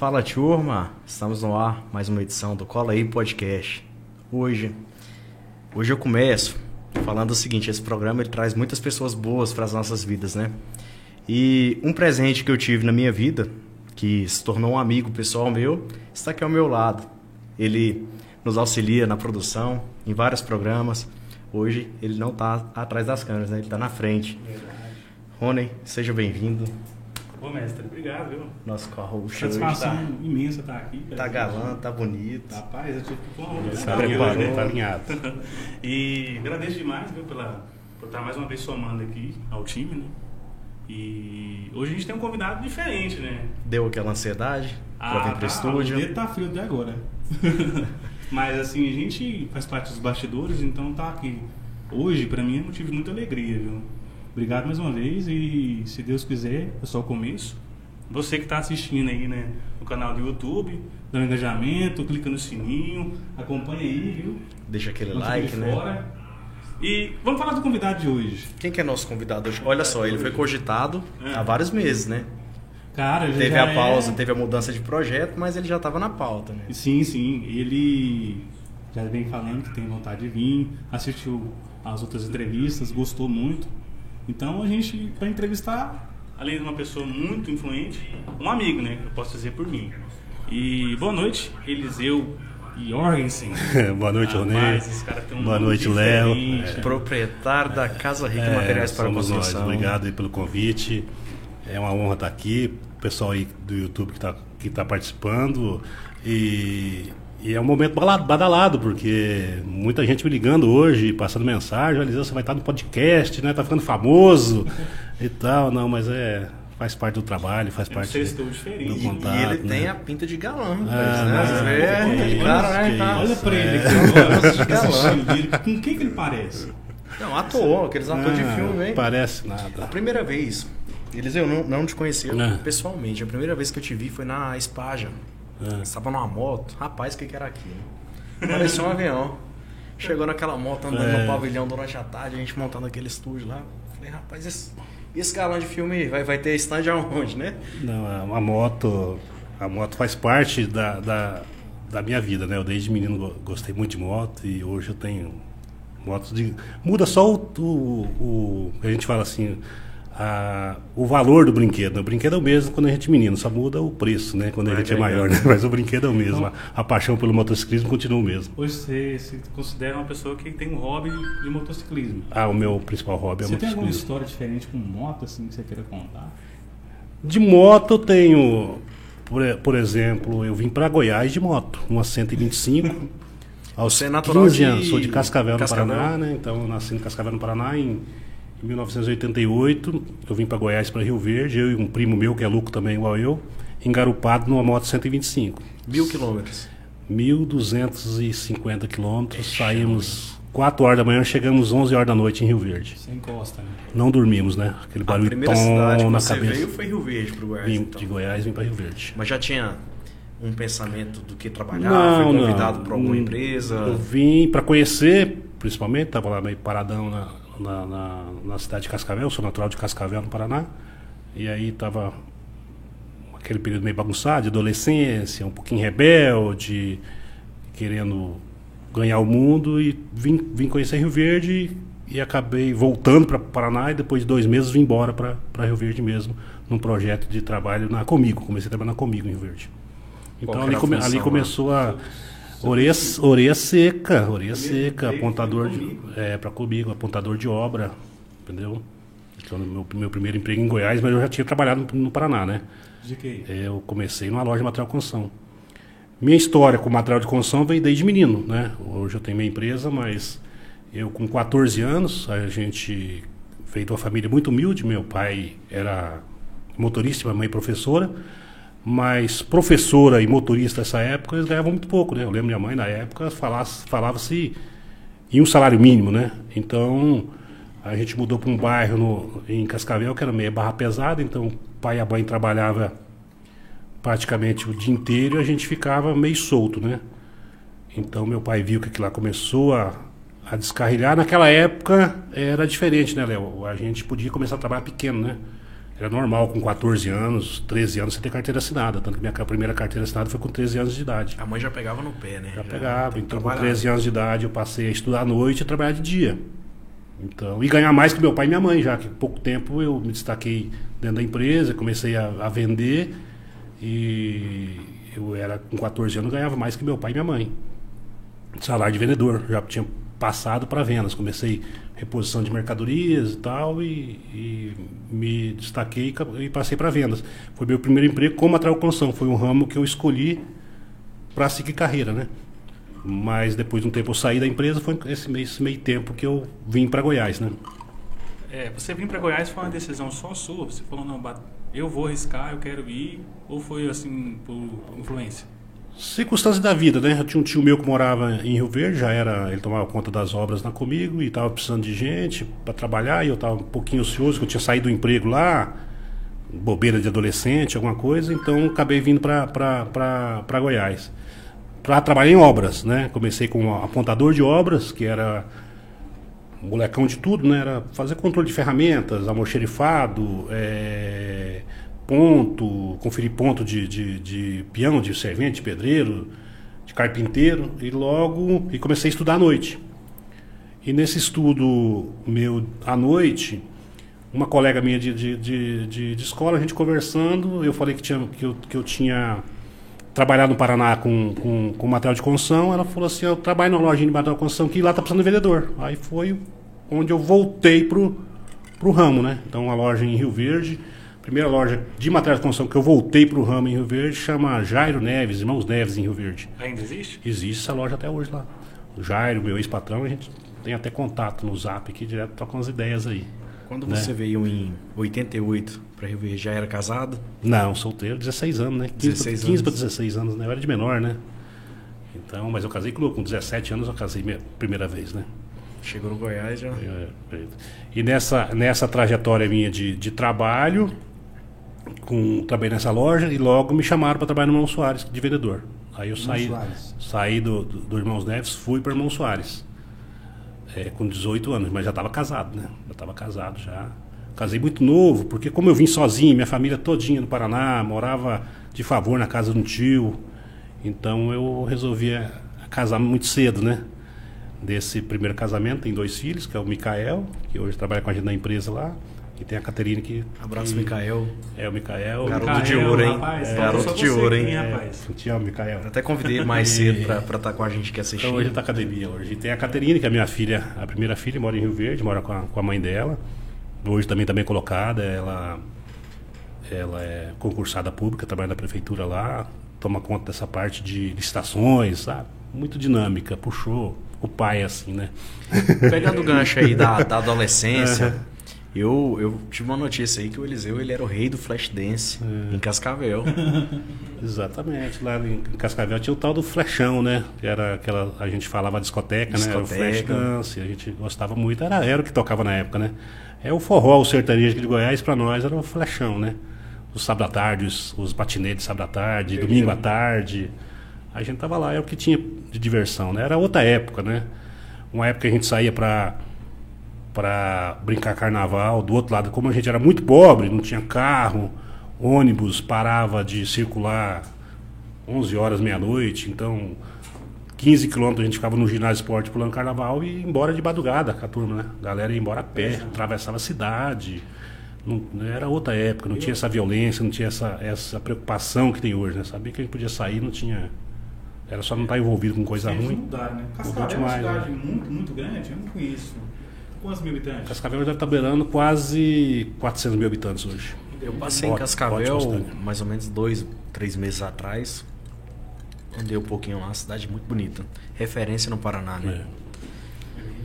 Fala turma, estamos no ar, mais uma edição do Cola aí Podcast. Hoje, hoje eu começo falando o seguinte, esse programa ele traz muitas pessoas boas para as nossas vidas, né? E um presente que eu tive na minha vida, que se tornou um amigo pessoal meu, está aqui ao meu lado. Ele nos auxilia na produção, em vários programas. Hoje ele não está atrás das câmeras, né? ele está na frente. Rony, seja bem-vindo. Ô, mestre, obrigado, viu? Nosso carro Satisfação tá, imensa estar tá aqui. Tá galã, tá bonito. Rapaz, eu tive que pôr uma Tá preparou. Tá alinhado. e agradeço demais, viu, pela, por estar mais uma vez somando aqui ao time, né? E hoje a gente tem um convidado diferente, né? Deu aquela ansiedade ah, pra vir pro tá, estúdio. O dedo tá frio até agora. Mas assim, a gente faz parte dos bastidores, então tá aqui. Hoje, pra mim, é motivo de muita alegria, viu? Obrigado mais uma vez e se Deus quiser, é só o começo. Você que está assistindo aí, né, no canal do YouTube, dá um engajamento, clica no sininho, acompanha aí, viu? Deixa aquele Não like, né? Fora. E vamos falar do convidado de hoje. Quem que é nosso convidado hoje? Olha só, ele foi cogitado é. há vários meses, né? Cara, teve a pausa, é... teve a mudança de projeto, mas ele já estava na pauta, né? Sim, sim. Ele já vem falando que tem vontade de vir, assistiu as outras entrevistas, gostou muito. Então a gente vai entrevistar, além de uma pessoa muito influente, um amigo, né? Eu posso dizer por mim. E boa noite, Eliseu Jorgensen. boa noite, Ronê. Um boa noite, Léo. É. Proprietário da Casa Rica é, Materiais para Construção. Nós. Obrigado aí pelo convite. É uma honra estar aqui. O pessoal aí do YouTube que está que tá participando. E e é um momento badalado, porque muita gente me ligando hoje, passando mensagem, Eliseu, você vai estar no podcast, né? Tá ficando famoso e tal. Não, mas é. Faz parte do trabalho, faz parte do, do contato. E ele né? tem a pinta de galã, ah, né? É, é, cara, né? Olha pra ele aqui, com quem que ele parece? Não, ator, aqueles atores de filme, hein? Parece nada. A primeira vez, eles eu não, não te conhecia não. pessoalmente. A primeira vez que eu te vi foi na Espaja. É. Estava numa moto. Rapaz, o que, que era aquilo? Parecia um avião. Chegou naquela moto andando é. no pavilhão durante a tarde, a gente montando aquele estúdio lá. Falei, rapaz, esse, esse galã de filme vai, vai ter stand aonde, né? Não, a moto. A moto faz parte da, da, da minha vida, né? Eu desde menino gostei muito de moto e hoje eu tenho motos de. Muda só o, o, o a gente fala assim, a, o valor do brinquedo. O brinquedo é o mesmo quando a gente é menino, só muda o preço, né? Quando a gente é maior, né? Mas o brinquedo é o mesmo. Então, a, a, paixão pelo motociclismo continua o mesmo. Hoje você se considera uma pessoa que tem um hobby de motociclismo. Ah, o meu principal hobby é você motociclismo. Você tem alguma história diferente com moto, assim, que você queira contar? De moto eu tenho, por, por exemplo, eu vim para Goiás de moto, uma 125. aos você é 15 anos, sou de Cascavel, Cascavel, no Paraná, né? Então eu nasci em Cascavel, no Paraná, em em 1988, eu vim para Goiás, para Rio Verde, eu e um primo meu, que é louco também, igual eu, engarupado numa moto 125. Mil quilômetros? 1.250 quilômetros. Saímos 4 horas da manhã, chegamos 11 horas da noite em Rio Verde. Sem encosta, né? Não dormimos, né? Aquele barulho A primeira cidade que você cabeça. veio foi Rio Verde para Goiás. Vim então. de Goiás, vim para Rio Verde. Mas já tinha um pensamento do que trabalhar? Não, foi convidado para alguma empresa? Eu vim para conhecer, principalmente, estava lá meio paradão na, na, na, na, cidade de Cascavel, sou natural de Cascavel, no Paraná. E aí estava aquele período meio bagunçado, de adolescência, um pouquinho rebelde, querendo ganhar o mundo. E vim, vim conhecer Rio Verde e, acabei voltando para Paraná e depois de dois meses vim embora para Rio Verde mesmo, num projeto de trabalho na Comigo. Comecei a trabalhar na Comigo em Rio Verde. Então ali, come, ali começou a Orelha, orelha seca, orelha seca, apontador de. É, para comigo, apontador de obra, entendeu? Então, meu, meu primeiro emprego em Goiás, mas eu já tinha trabalhado no, no Paraná, né? De quê? É, eu comecei numa loja de material de construção. Minha história com material de construção veio desde menino, né? Hoje eu tenho minha empresa, mas eu com 14 anos, a gente veio de uma família muito humilde. Meu pai era motorista, minha mãe professora. Mas professora e motorista nessa época, eles ganhavam muito pouco, né? Eu lembro minha mãe na época falava-se em um salário mínimo, né? Então a gente mudou para um bairro no, em Cascavel, que era meio barra pesada, então o pai e a mãe trabalhavam praticamente o dia inteiro e a gente ficava meio solto, né? Então meu pai viu que aquilo lá começou a, a descarrilhar. Naquela época era diferente, né, Léo? A gente podia começar a trabalhar pequeno, né? Era normal, com 14 anos, 13 anos, você ter carteira assinada. Tanto que minha primeira carteira assinada foi com 13 anos de idade. A mãe já pegava no pé, né? Já, já pegava. Então, com 13 anos de idade, eu passei a estudar à noite e trabalhar de dia. Então, e ganhar mais que meu pai e minha mãe, já que pouco tempo eu me destaquei dentro da empresa, comecei a, a vender e eu era com 14 anos ganhava mais que meu pai e minha mãe. Salário de vendedor, já tinha passado para vendas. Comecei reposição de mercadorias e tal, e, e me destaquei e passei para vendas. Foi meu primeiro emprego como material construção, foi um ramo que eu escolhi para seguir carreira, né? Mas depois de um tempo eu saí da empresa, foi esse meio, esse meio tempo que eu vim para Goiás, né? É, você vir para Goiás foi uma decisão só sua? Você falou, não, eu vou arriscar, eu quero ir? Ou foi assim, por influência? Circunstâncias da vida, né? Eu tinha um tio meu que morava em Rio Verde, já era, ele tomava conta das obras lá comigo e estava precisando de gente para trabalhar e eu estava um pouquinho ocioso, que eu tinha saído do emprego lá, bobeira de adolescente, alguma coisa, então acabei vindo para Goiás. Para trabalhar em obras, né? Comecei como apontador de obras, que era molecão de tudo, né? Era fazer controle de ferramentas, almoxerifado, é, ponto, conferir ponto de, de, de peão, de servente, de pedreiro, de carpinteiro, e logo e comecei a estudar à noite. E nesse estudo meu à noite, uma colega minha de, de, de, de, de escola, a gente conversando, eu falei que, tinha, que, eu, que eu tinha trabalhado no Paraná com, com, com material de construção, ela falou assim, eu trabalho numa lojinha de material de construção que lá está precisando de vendedor. Aí foi onde eu voltei pro, pro ramo, né? Então uma loja em Rio Verde, primeira loja de material de construção que eu voltei pro ramo em Rio Verde, chama Jairo Neves, Irmãos Neves em Rio Verde. Ainda existe? Existe essa loja até hoje lá. O Jairo, meu ex-patrão, a gente tem até contato no zap aqui, direto trocando umas ideias aí. Quando né? você veio em 88 para Rio Verde, já era casado? Não, solteiro, 16 anos, né? 15, 15 para 16 anos, né? Eu era de menor, né? Então, mas eu casei com, com 17 anos, eu casei minha primeira vez, né? Chegou no Goiás já. É, é. E nessa, nessa trajetória minha de, de trabalho, com, trabalhei nessa loja e logo me chamaram para trabalhar no Irmão Soares, de vendedor. Aí eu saí, saí do, do, do Irmãos Neves, fui para Irmão Soares é, com 18 anos, mas já estava casado, né? Já estava casado já. Casei muito novo, porque como eu vim sozinho, minha família todinha no Paraná, morava de favor na casa de um tio, então eu resolvi é, casar muito cedo, né? Desse primeiro casamento, tem dois filhos, que é o Micael, que hoje trabalha com a gente na empresa lá, e tem a Caterine que. Abraço, que, Micael. É, o Micael. Garoto Micael, de ouro, hein? Rapaz, é, garoto de ouro, hein? rapaz. É, te amo, Micael. Eu até convidei mais cedo para estar tá com a gente que assistir. Então hoje tá academia hoje. E tem a Caterine, que é a minha filha, a primeira filha, mora em Rio Verde, mora com a, com a mãe dela. Hoje também também colocada, ela ela é concursada pública, trabalha na prefeitura lá, toma conta dessa parte de licitações, sabe? Muito dinâmica, puxou o pai assim, né? Pegando o gancho aí da, da adolescência, Eu, eu tive uma notícia aí que o Eliseu ele era o rei do flash dance é. em Cascavel. Exatamente. Lá em Cascavel tinha o tal do flashão, né? Que era aquela. A gente falava discoteca, discoteca. né? Era o flash dance. A gente gostava muito. Era, era o que tocava na época, né? É o forró, o sertanejo de Goiás, para nós era o flashão, né? Os sábado à tarde, os, os patinetes sábado à tarde, domingo à tarde. A gente tava lá, era o que tinha de diversão, né? Era outra época, né? Uma época que a gente saía para para brincar carnaval. Do outro lado, como a gente era muito pobre, não tinha carro, ônibus parava de circular 11 horas, meia-noite, então 15 quilômetros a gente ficava no ginásio esporte pulando carnaval e ia embora de madrugada com a turma, né? A galera ia embora a pé, atravessava a cidade. Não, era outra época, não tinha essa violência, não tinha essa, essa preocupação que tem hoje, né? Sabia que a gente podia sair, não tinha. Era só não estar envolvido com coisa ruim. Mudar, né? Cascavel é uma cidade né? muito, muito grande, eu não conheço. Quantos mil habitantes? Cascavel deve estar beirando quase 400 mil habitantes hoje. Eu passei em Cascavel mais ou menos dois, três meses atrás. Andei um pouquinho lá, cidade muito bonita. Referência no Paraná, né?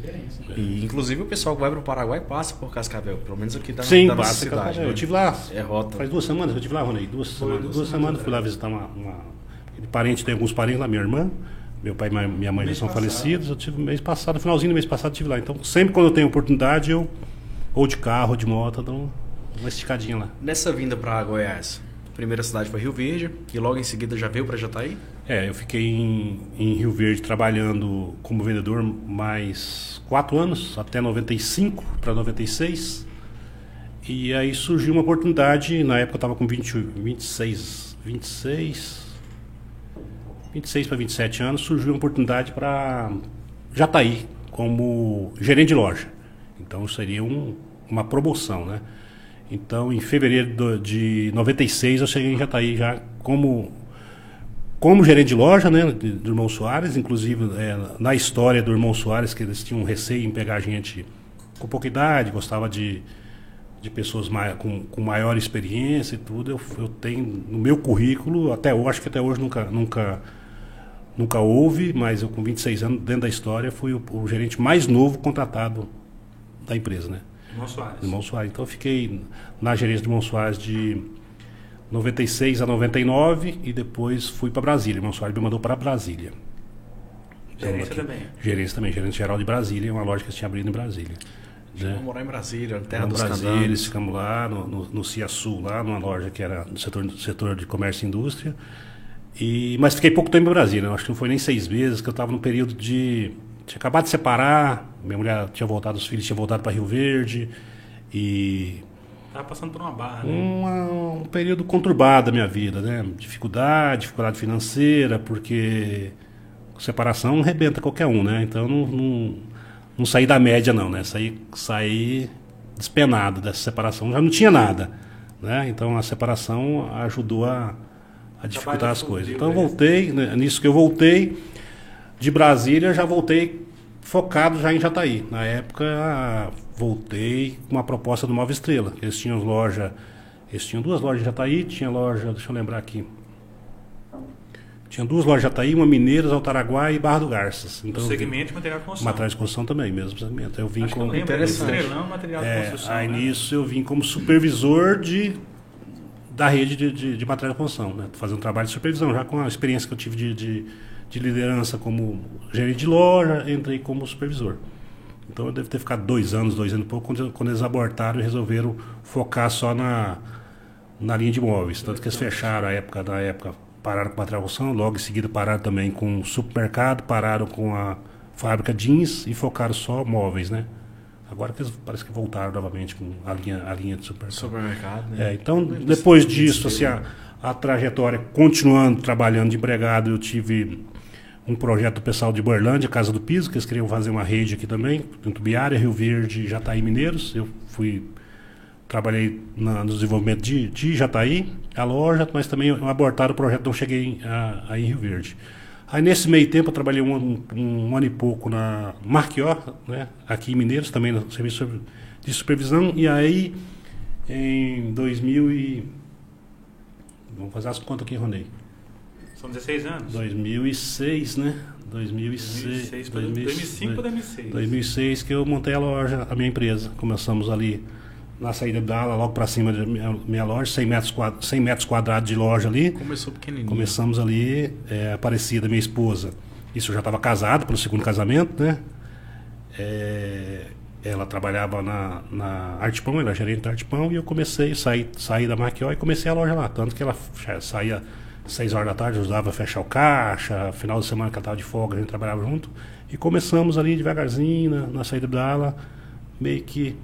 É. E inclusive o pessoal que vai para o Paraguai passa por Cascavel, pelo menos aqui da, Sim, da nossa cidade. Né? Eu tive lá. É rota. Faz duas semanas, eu tive lá, Rony. Duas, Foi, semanas, duas, duas semanas, fui lá visitar uma, uma parente, tem alguns parentes lá, minha irmã. Meu pai e minha mãe já são passado. falecidos. Eu tive mês passado, finalzinho do mês passado, tive lá. Então, sempre quando eu tenho oportunidade, eu ou de carro, ou de moto, dou uma esticadinha lá. Nessa vinda para Goiás, a primeira cidade foi Rio Verde e logo em seguida já veio para Jataí? É, eu fiquei em, em, Rio Verde trabalhando como vendedor mais quatro anos, até 95 para 96. E aí surgiu uma oportunidade, na época eu estava com 20, 26, 26, 26 para 27 anos, surgiu uma oportunidade para Jataí, como gerente de loja. Então seria um, uma promoção, né? Então em fevereiro de 96 eu cheguei em Jataí já como como gerente de loja, né, do irmão Soares, inclusive é, na história do irmão Soares que eles tinham receio em pegar gente com pouca idade, gostava de, de pessoas mais, com, com maior experiência e tudo, eu, eu tenho no meu currículo, até hoje, acho que até hoje nunca, nunca, nunca houve, mas eu com 26 anos, dentro da história, fui o, o gerente mais novo contratado da empresa, né? Irmão Soares. Irmão Soares. Então eu fiquei na gerência do Irmão Soares de 96 a 99 e depois fui para Brasília. Irmão Soares me mandou para Brasília. Gerência aqui, também. Gerência também, gerente geral de Brasília, uma loja que eles tinham abrido em Brasília. Né? morar em Brasília, terra dos Brasília, ficamos lá no, no, no Ciaçu, lá numa loja que era no setor, setor de comércio e indústria. E, mas fiquei pouco tempo em Brasília, acho que não foi nem seis meses, que eu estava no período de. Tinha acabado de separar, minha mulher tinha voltado, os filhos tinham voltado para Rio Verde. E. Estava passando por uma barra, né? Uma, um período conturbado da minha vida, né? Dificuldade, dificuldade financeira, porque separação arrebenta qualquer um, né? Então não, não, não saí da média não, né? Saí, saí despenado dessa separação, já não tinha nada, né? Então a separação ajudou a, a dificultar as coisas. Então eu voltei, né? nisso que eu voltei de Brasília, já voltei focado já em Jataí. Na época voltei com uma proposta do Nova Estrela. Eles tinham loja, eles tinham duas lojas em Jataí, tinha loja, deixa eu lembrar aqui, tinha duas lojas de Jataí, uma Mineiros, Altaraguá e Barra do Garças. Então, o segmento de material de construção. Material de construção também, mesmo segmento. Eu vim Acho como. Interessante. Estrelão, material de é, construção. Aí né? nisso eu vim como supervisor de, da rede de, de, de de construção, né? Fazendo um trabalho de supervisão, já com a experiência que eu tive de, de, de liderança como gerente de loja, entrei como supervisor. Então eu devo ter ficado dois anos, dois anos e pouco, quando, quando eles abortaram e resolveram focar só na, na linha de imóveis. Tanto que eles fecharam a época, na época pararam com material construção, logo em seguida pararam também com o supermercado, pararam com a fábrica jeans e focaram só móveis, né? Agora que eles parece que voltaram novamente com a linha, a linha de supermercado. Supermercado, né? É, então, depois disso, assim, a, a trajetória, continuando trabalhando de empregado, eu tive um projeto pessoal de Borlândia, Casa do Piso, que eles queriam fazer uma rede aqui também, em Tubiária, Rio Verde, Jataí Mineiros. Eu fui trabalhei na, no desenvolvimento de, de Jataí, a loja, mas também abortaram o projeto, não cheguei a, a em Rio Verde. Aí nesse meio tempo eu trabalhei um, um, um ano e pouco na Marquió, né, aqui em Mineiros, também no serviço de supervisão, e aí em 2000 e... Vamos fazer as contas aqui, Ronei. São 16 anos? 2006, né? 2006. 2006 2005 ou 2006? 2006 que eu montei a loja, a minha empresa. Começamos ali na saída da ala, logo para cima da minha, minha, loja, 100 metros, quadrados, 100 metros quadrados de loja ali. Começou pequenininho. Começamos ali, é, Aparecida, minha esposa. Isso eu já estava casado pelo segundo casamento, né? É, ela trabalhava na, na Artpão, ela era gerente da Artpão, e eu comecei, saí, saí da Maquió e comecei a loja lá. Tanto que ela saía seis horas da tarde, ajudava a fechar o caixa, final de semana que ela estava de folga, a gente trabalhava junto. E começamos ali devagarzinho, na, na saída da ala, meio que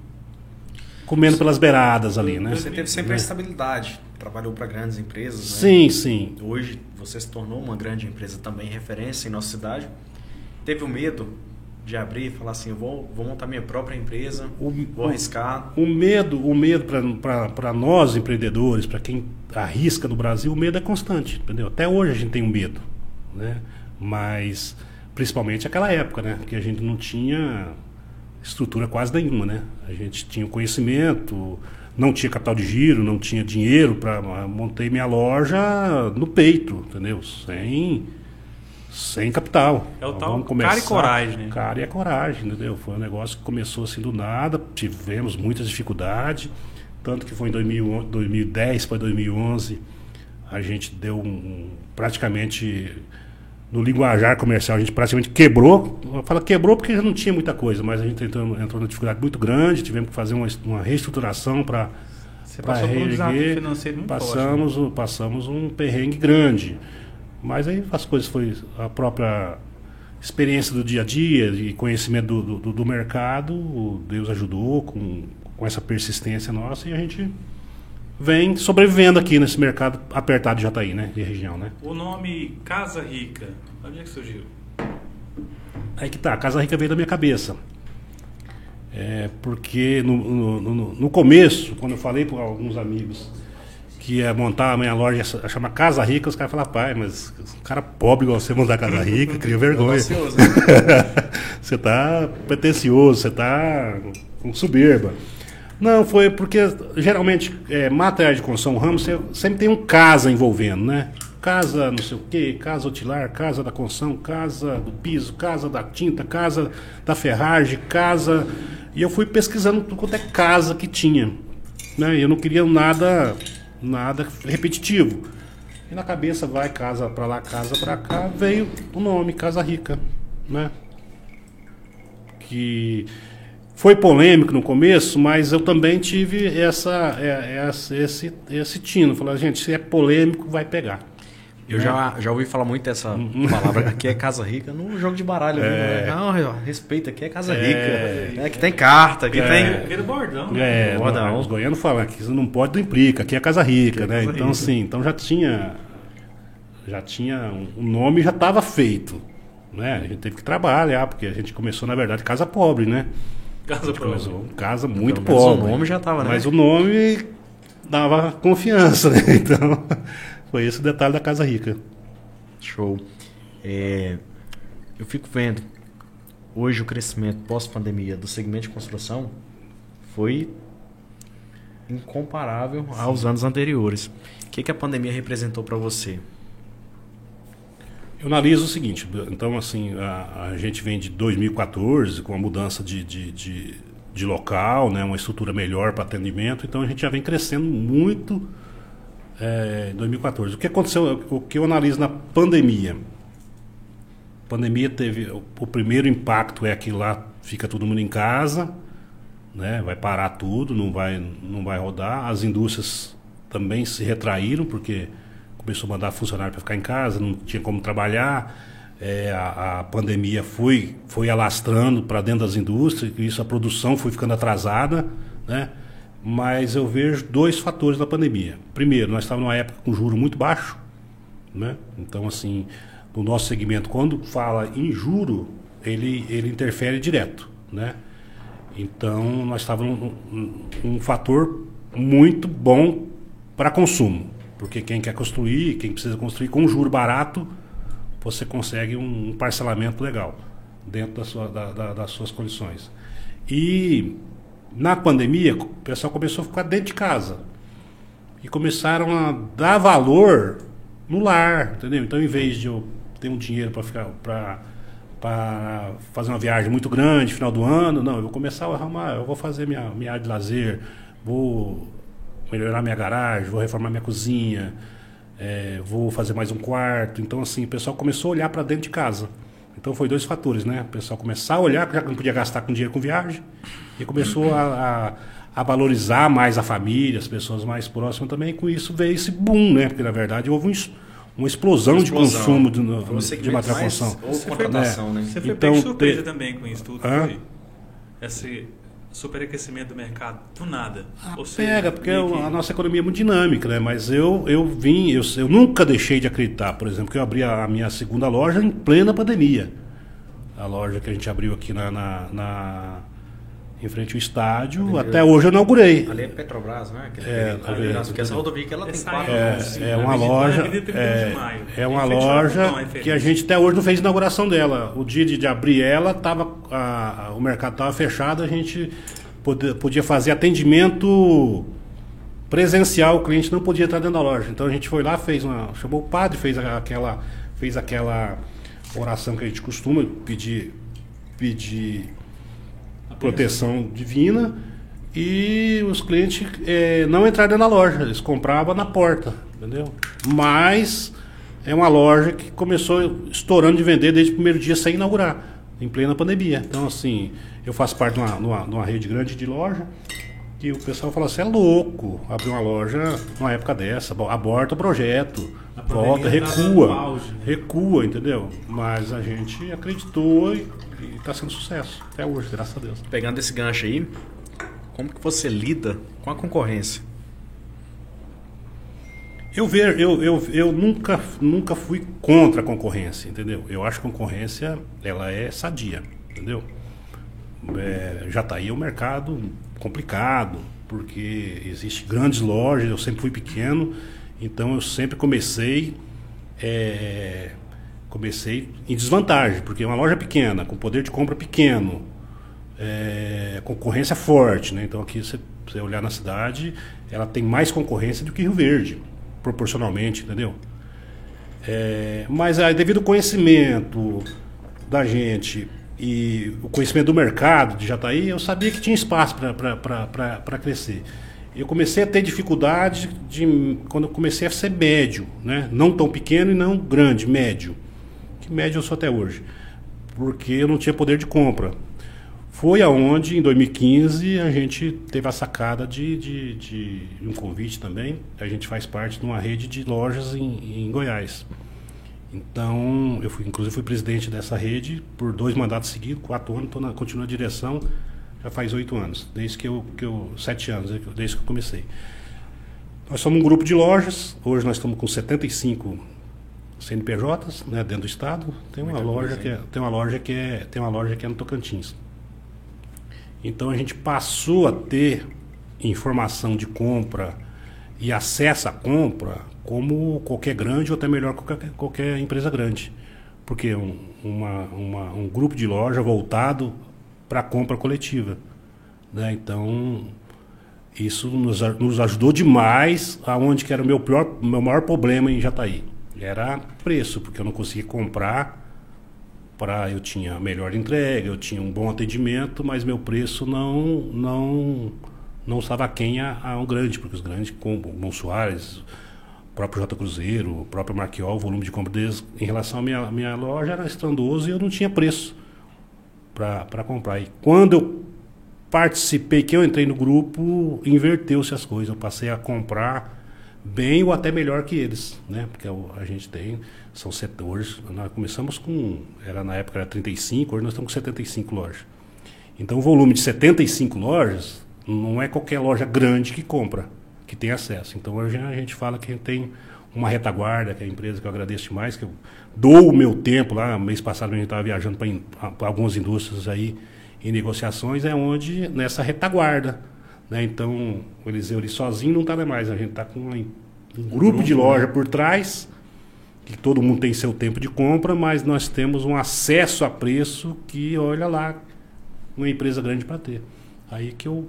comendo pelas beiradas ali, né? Você teve sempre a estabilidade, trabalhou para grandes empresas, né? Sim, sim. Hoje você se tornou uma grande empresa também, referência em nossa cidade. Teve o medo de abrir e falar assim, eu vou, vou montar minha própria empresa, o, vou arriscar? O, o medo, o medo para nós empreendedores, para quem arrisca no Brasil, o medo é constante, entendeu? Até hoje a gente tem um medo, né? Mas principalmente aquela época, né? Que a gente não tinha estrutura quase nenhuma, né? A gente tinha conhecimento, não tinha capital de giro, não tinha dinheiro para montei minha loja no peito, entendeu? Sem sem capital. É o tal começar, cara e coragem, né? Cara e a coragem, entendeu? Foi um negócio que começou assim do nada, tivemos muitas dificuldades, tanto que foi em 2010 para 2011 a gente deu um, praticamente no linguajar comercial a gente praticamente quebrou. Fala quebrou porque já não tinha muita coisa, mas a gente entrou, entrou numa dificuldade muito grande, tivemos que fazer uma, uma reestruturação para reerguer. Um financeiro muito passamos, forte, né? passamos um perrengue grande. Mas aí as coisas foi a própria experiência do dia a dia e conhecimento do, do, do, mercado, Deus ajudou com, com essa persistência nossa e a gente vem sobrevivendo aqui nesse mercado apertado de Jataí, né? De região, né? O nome Casa Rica, onde é que surgiu? Aí que tá, Casa Rica veio da minha cabeça. É, porque no, no, no, no começo, quando eu falei para alguns amigos que ia montar a minha loja, chama Casa Rica, os caras falaram, pai, mas um cara pobre igual você montar Casa Rica, cria vergonha. você tá pretencioso, você tá com soberba. Não, foi porque geralmente é, materiais de construção, ramo, sempre tem um casa envolvendo, né? Casa não sei o quê, casa hotilar, casa da construção, casa do piso, casa da tinta, casa da ferragem, casa. E eu fui pesquisando tudo quanto é casa que tinha. Né? Eu não queria nada, nada repetitivo. E na cabeça vai casa para lá, casa para cá, veio o nome Casa Rica, né? Que foi polêmico no começo, mas eu também tive essa, é, essa esse, esse tino. Falei, gente, se é polêmico, vai pegar. Eu né? já, já ouvi falar muito essa palavra. Aqui é casa rica no jogo de baralho. É. Né? Não, respeita, aqui é casa rica. É, é que tem carta, aqui é. tem. Aqui é bordão. Né? É, bordão. Não, os goianos falam que não pode, não implica. Aqui é casa rica, né? Casa então, rica. assim, então já tinha. Já tinha. O nome já estava feito. Né? A gente teve que trabalhar, porque a gente começou, na verdade, casa pobre, né? Casa começou casa muito Pelo pobre. o nome já estava, né? Mas o nome dava confiança, né? Então, foi esse o detalhe da Casa Rica. Show. É, eu fico vendo, hoje o crescimento pós-pandemia do segmento de construção foi incomparável Sim. aos anos anteriores. O que, que a pandemia representou para você? Eu analiso o seguinte, então assim, a, a gente vem de 2014 com a mudança de, de, de, de local, né, uma estrutura melhor para atendimento, então a gente já vem crescendo muito é, em 2014. O que aconteceu, o que eu analiso na pandemia? A pandemia teve, o, o primeiro impacto é que lá fica todo mundo em casa, né, vai parar tudo, não vai, não vai rodar, as indústrias também se retraíram, porque começou a mandar funcionário para ficar em casa, não tinha como trabalhar. É, a, a, pandemia foi, foi alastrando para dentro das indústrias, e isso a produção foi ficando atrasada, né? Mas eu vejo dois fatores da pandemia. Primeiro, nós estávamos numa época com juro muito baixo, né? Então, assim, no nosso segmento, quando fala em juro, ele, ele interfere direto, né? Então, nós estávamos um, um, um fator muito bom para consumo. Porque quem quer construir, quem precisa construir com juro barato, você consegue um parcelamento legal dentro da sua, da, da, das suas condições. E na pandemia, o pessoal começou a ficar dentro de casa. E começaram a dar valor no lar, entendeu? Então, em vez de eu ter um dinheiro para ficar para fazer uma viagem muito grande final do ano, não, eu vou começar a arrumar, eu vou fazer minha, minha área de lazer, vou melhorar minha garagem, vou reformar minha cozinha, é, vou fazer mais um quarto. Então, assim, o pessoal começou a olhar para dentro de casa. Então, foi dois fatores, né? O pessoal começar a olhar, já que não podia gastar com dinheiro com viagem, e começou a, a, a, valorizar mais a família, as pessoas mais próximas também. E com isso veio esse boom, né? Porque, na verdade, houve um, uma explosão, uma explosão. de consumo de, de, de construção. Você foi, né? né? Você foi então, surpresa te... também com isso tudo? Esse superaquecimento do mercado do nada. Ah, pega, porque que... a nossa economia é muito dinâmica, né? Mas eu, eu vim, eu, eu nunca deixei de acreditar, por exemplo, que eu abri a, a minha segunda loja em plena pandemia. A loja que a gente abriu aqui na, na, na em frente ao estádio. Até hoje eu inaugurei. Ali é Petrobras, né? Aquele, é, ali, ali, porque essa rodovia que ela tem quatro. É, é, é uma loja. É, é uma loja que a gente até hoje não fez inauguração dela. O dia de, de abrir ela, tava, a, a, o mercado estava fechado, a gente podia, podia fazer atendimento presencial, o cliente não podia entrar dentro da loja. Então a gente foi lá, fez uma. chamou o padre, fez aquela, fez aquela oração que a gente costuma pedir. pedir proteção divina e os clientes é, não entraram na loja, eles compravam na porta, entendeu? Mas é uma loja que começou estourando de vender desde o primeiro dia sem inaugurar, em plena pandemia. Então, assim, eu faço parte de uma, de uma, de uma rede grande de loja que o pessoal fala assim, é louco abrir uma loja numa época dessa, aborta o projeto, volta, recua, né? recua, entendeu? Mas a gente acreditou e está sendo sucesso até hoje, graças a Deus. Pegando esse gancho aí, como que você lida com a concorrência? Eu, ver, eu, eu, eu nunca, nunca fui contra a concorrência, entendeu? Eu acho que a concorrência ela é sadia, entendeu? É, já está aí o um mercado complicado, porque existe grandes lojas, eu sempre fui pequeno, então eu sempre comecei é, comecei em desvantagem, porque uma loja pequena, com poder de compra pequeno, é, concorrência forte, né? Então aqui você, você olhar na cidade, ela tem mais concorrência do que Rio Verde proporcionalmente, entendeu? É, mas aí, devido ao conhecimento da gente e o conhecimento do mercado de Jataí, eu sabia que tinha espaço para crescer. Eu comecei a ter dificuldade de, quando eu comecei a ser médio, né? não tão pequeno e não grande, médio. Que médio eu sou até hoje, porque eu não tinha poder de compra. Foi aonde, em 2015, a gente teve a sacada de, de, de um convite também. A gente faz parte de uma rede de lojas em, em Goiás. Então, eu fui, inclusive fui presidente dessa rede por dois mandatos seguidos, quatro anos, tô na, continuo na direção, já faz oito anos, desde que eu, que eu. sete anos, desde que eu comecei. Nós somos um grupo de lojas, hoje nós estamos com 75 CNPJs né, dentro do estado. Tem uma, loja que é, tem uma loja que é. Tem uma loja que é no Tocantins. Então a gente passou a ter informação de compra e acesso à compra como qualquer grande ou até melhor que qualquer, qualquer empresa grande. Porque um, uma, uma, um grupo de loja voltado para a compra coletiva. Né? Então, isso nos, nos ajudou demais aonde que era o meu, pior, meu maior problema em Jataí. Era preço, porque eu não conseguia comprar para eu tinha melhor entrega, eu tinha um bom atendimento, mas meu preço não não não estava quem a, a, um grande, porque os grandes, como o Bom Soares, o próprio J Cruzeiro, o próprio Marquiol, o volume de compra deles em relação à minha, minha loja era estrondoso e eu não tinha preço para comprar. E quando eu participei, que eu entrei no grupo, inverteu-se as coisas. Eu passei a comprar bem ou até melhor que eles, né? Porque a gente tem são setores. Nós começamos com. Era, na época era 35, hoje nós estamos com 75 lojas. Então o volume de 75 lojas não é qualquer loja grande que compra, que tem acesso. Então hoje a gente fala que tem uma retaguarda, que é a empresa que eu agradeço demais, que eu dou o meu tempo lá, mês passado a gente estava viajando para algumas indústrias aí em negociações, é onde, nessa retaguarda. Né? Então, o Eliseu ali sozinho não está mais, a gente está com um grupo de loja por trás que todo mundo tem seu tempo de compra, mas nós temos um acesso a preço que, olha lá, uma empresa grande para ter. Aí que eu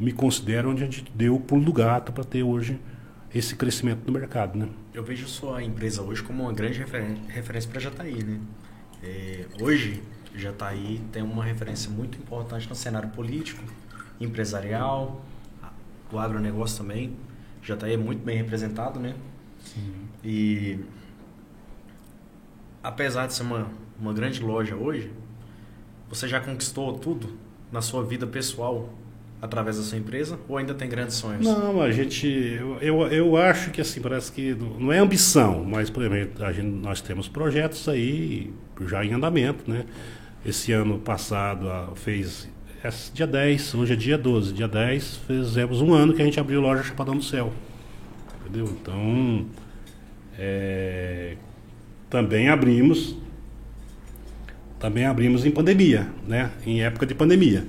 me considero onde a gente deu o pulo do gato para ter hoje esse crescimento no mercado, né? Eu vejo sua empresa hoje como uma grande referência para Jataí, né? É, hoje, Jataí tem uma referência muito importante no cenário político, empresarial, o agronegócio também. Jataí é muito bem representado, né? Sim. E apesar de ser uma, uma grande loja hoje, você já conquistou tudo na sua vida pessoal através da sua empresa ou ainda tem grandes sonhos? Não, a gente. Eu, eu, eu acho que assim, parece que não é ambição, mas, por exemplo, a gente, nós temos projetos aí já em andamento, né? Esse ano passado fez. É dia 10, hoje é dia 12. Dia 10 fizemos um ano que a gente abriu loja Chapadão do Céu. Entendeu? Então. É, também abrimos também abrimos em pandemia, né? Em época de pandemia.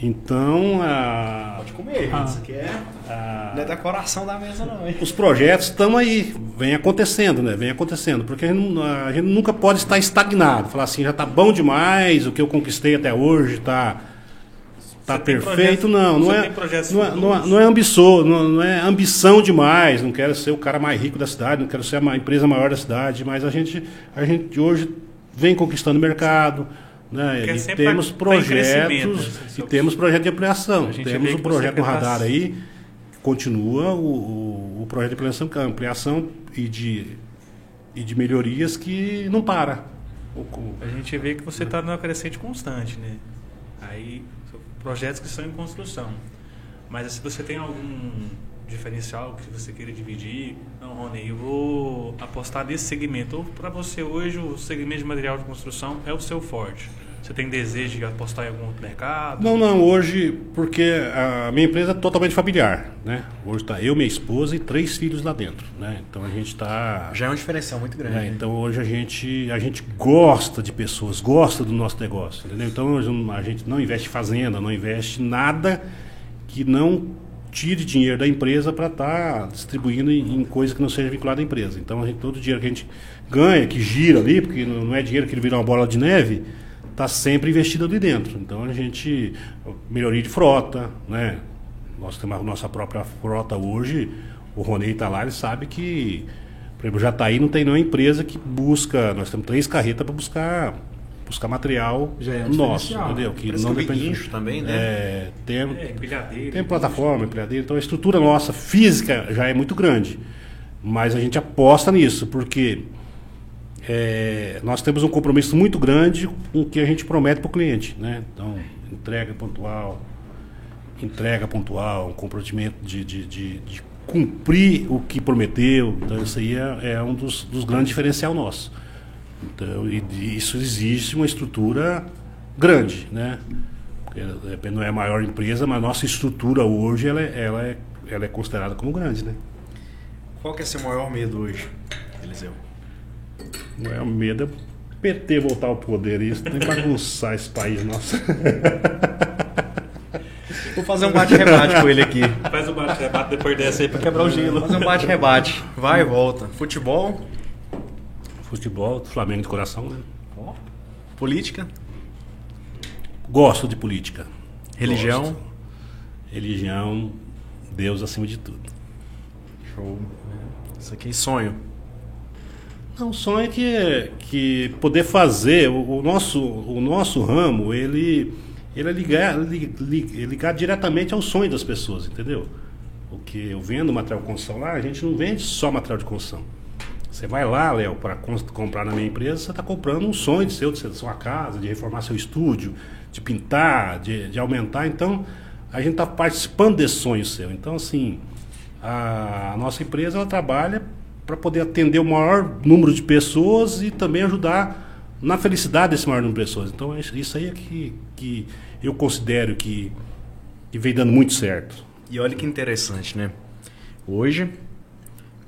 Então, a, Pode comer, a, isso aqui é, a, não é decoração da mesa não. Hein? Os projetos estão aí, vem acontecendo, né? Vem acontecendo, porque a gente, a gente nunca pode estar estagnado, falar assim, já está bom demais, o que eu conquistei até hoje está tá perfeito, não, não é, não é, não é, não é ambição, não, não, é ambição demais, não quero ser o cara mais rico da cidade, não quero ser a empresa maior da cidade, mas a gente, a gente hoje vem conquistando mercado, né? E temos projetos e temos projeto de ampliação. Temos o projeto radar aí, continua o, o, o, projeto de ampliação, é ampliação e de, e de melhorias que não para. A gente vê que você está numa crescente constante, né? Aí projetos que são em construção. Mas se você tem algum diferencial que você queira dividir, não, Rony, eu vou apostar nesse segmento. Ou para você hoje o segmento de material de construção é o seu forte. Você tem desejo de apostar em algum outro mercado? Não, não, hoje, porque a minha empresa é totalmente familiar, né? Hoje está eu, minha esposa e três filhos lá dentro, né? Então a gente está... Já é um diferencial muito grande. É, né? então hoje a gente, a gente gosta de pessoas, gosta do nosso negócio, entendeu? Então hoje a gente não investe em fazenda, não investe em nada que não tire dinheiro da empresa para estar tá distribuindo em, em coisa que não seja vinculada à empresa. Então gente, todo o dinheiro que a gente ganha, que gira ali, porque não é dinheiro que ele vira uma bola de neve, está sempre investido ali dentro. Então a gente melhoria de frota, né? Nós temos a nossa própria frota hoje. O Ronei está lá, ele sabe que, por exemplo, já está aí, não tem nenhuma empresa que busca. Nós temos três carretas para buscar buscar material Já é nosso, entendeu? Que Parece não que depende guincho também, né? É, tem, É, empilhadeira. tem plataforma, empilhadeira, então a estrutura nossa física já é muito grande. Mas a gente aposta nisso, porque é, nós temos um compromisso muito grande com o que a gente promete para o cliente. Né? Então, entrega pontual, entrega pontual, um comprometimento de, de, de, de cumprir o que prometeu. Então, isso aí é, é um dos, dos grandes diferencial nossos. Então, e, isso exige uma estrutura grande, né? Porque, repente, não é a maior empresa, mas a nossa estrutura hoje ela, é- ela, é, ela é considerada como grande, né? Qual que é seu maior medo hoje, Eliseu? O maior medo é o PT voltar ao poder. Isso tem que bagunçar esse país nosso. Vou fazer um bate-rebate com ele aqui. Faz o bate-rebate depois dessa aí pra quebrar o gelo. Fazer um bate-rebate. Vai e volta. Futebol, Futebol, Flamengo de coração, né? política, Gosto de política. religião. Gosto. Religião, Deus acima de tudo. Show. Isso aqui é sonho. Não, o sonho é que, que poder fazer o, o nosso, o nosso ramo, ele, ele é ligar, li- li- é ligar diretamente ao sonho das pessoas, entendeu? O que eu vendo material de construção lá, a gente não vende só material de construção. Você vai lá, Léo, para comprar na minha empresa, você está comprando um sonho de seu, de ser sua casa, de reformar seu estúdio, de pintar, de, de aumentar. Então, a gente está participando desse sonho seu. Então, assim, a, a nossa empresa ela trabalha para poder atender o maior número de pessoas e também ajudar na felicidade desse maior número de pessoas. Então, é isso aí é que, que eu considero que, que vem dando muito certo. E olha que interessante, né? Hoje,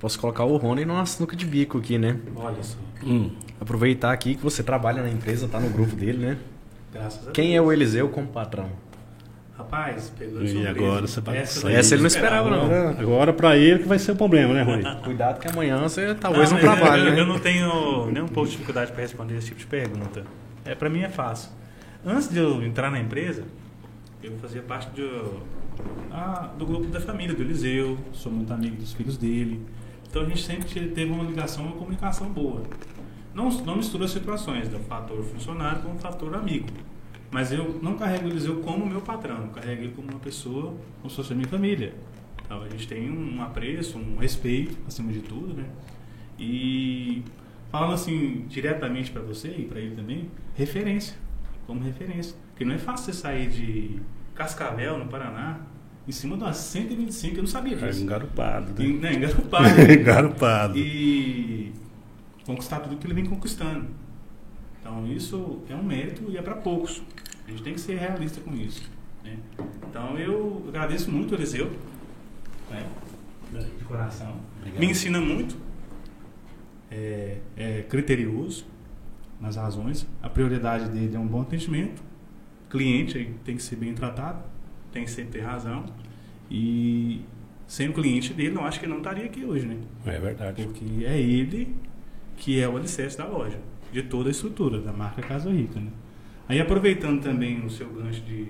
posso colocar o Rony numa sinuca de bico aqui, né? Olha só. Hum. Aproveitar aqui que você trabalha na empresa, tá no grupo dele, né? Graças a Quem é o Eliseu como patrão? Rapaz, pegou E agora você vai Essa, sair. Essa ele não esperava, não. Agora, agora para ele que vai ser o problema, né, Rony? Cuidado que amanhã você talvez não, mas trabalhe, eu, né? eu não tenho nem um pouco de dificuldade para responder esse tipo de pergunta. É, para mim é fácil. Antes de eu entrar na empresa, eu fazia parte do, ah, do grupo da família do Eliseu, sou muito amigo dos filhos dele. Então a gente sempre teve uma ligação, uma comunicação boa. Não, não mistura as situações do fator funcionário com o fator amigo. Mas eu não carrego o Eliseu como meu patrão, carrego ele como uma pessoa, como se fosse minha família. Então a gente tem um apreço, um respeito, acima de tudo, né? E falando assim diretamente para você e para ele também, referência, como referência. Porque não é fácil você sair de Cascavel, no Paraná, em cima de uma 125, eu não sabia É disso. engarupado, E, né? né, engarupado. engarupado. e conquistar tudo que ele vem conquistando. Então isso é um mérito e é para poucos. A gente tem que ser realista com isso. né? Então eu agradeço muito o Eliseu, né, de coração. Obrigado. Me ensina muito, é, é criterioso nas razões. A prioridade dele é um bom atendimento. Cliente aí tem que ser bem tratado, tem que sempre ter razão. E sem o cliente dele, eu acho que ele não estaria aqui hoje, né? É verdade. Porque é ele que é o alicerce da loja, de toda a estrutura da marca Casa Rica, né? Aí aproveitando também o seu gancho de,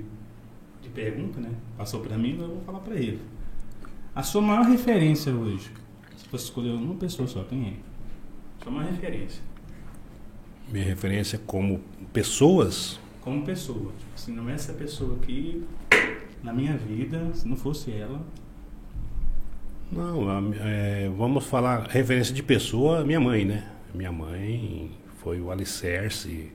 de pergunta, né? Passou para mim, eu vou falar para ele. A sua maior referência hoje, se fosse escolher uma pessoa só, quem é? Sua maior referência, Minha referência como pessoas, como pessoa. Tipo assim, não é essa pessoa aqui na minha vida, se não fosse ela, não, a- é, vamos falar referência de pessoa, minha mãe, né? Minha mãe foi o alicerce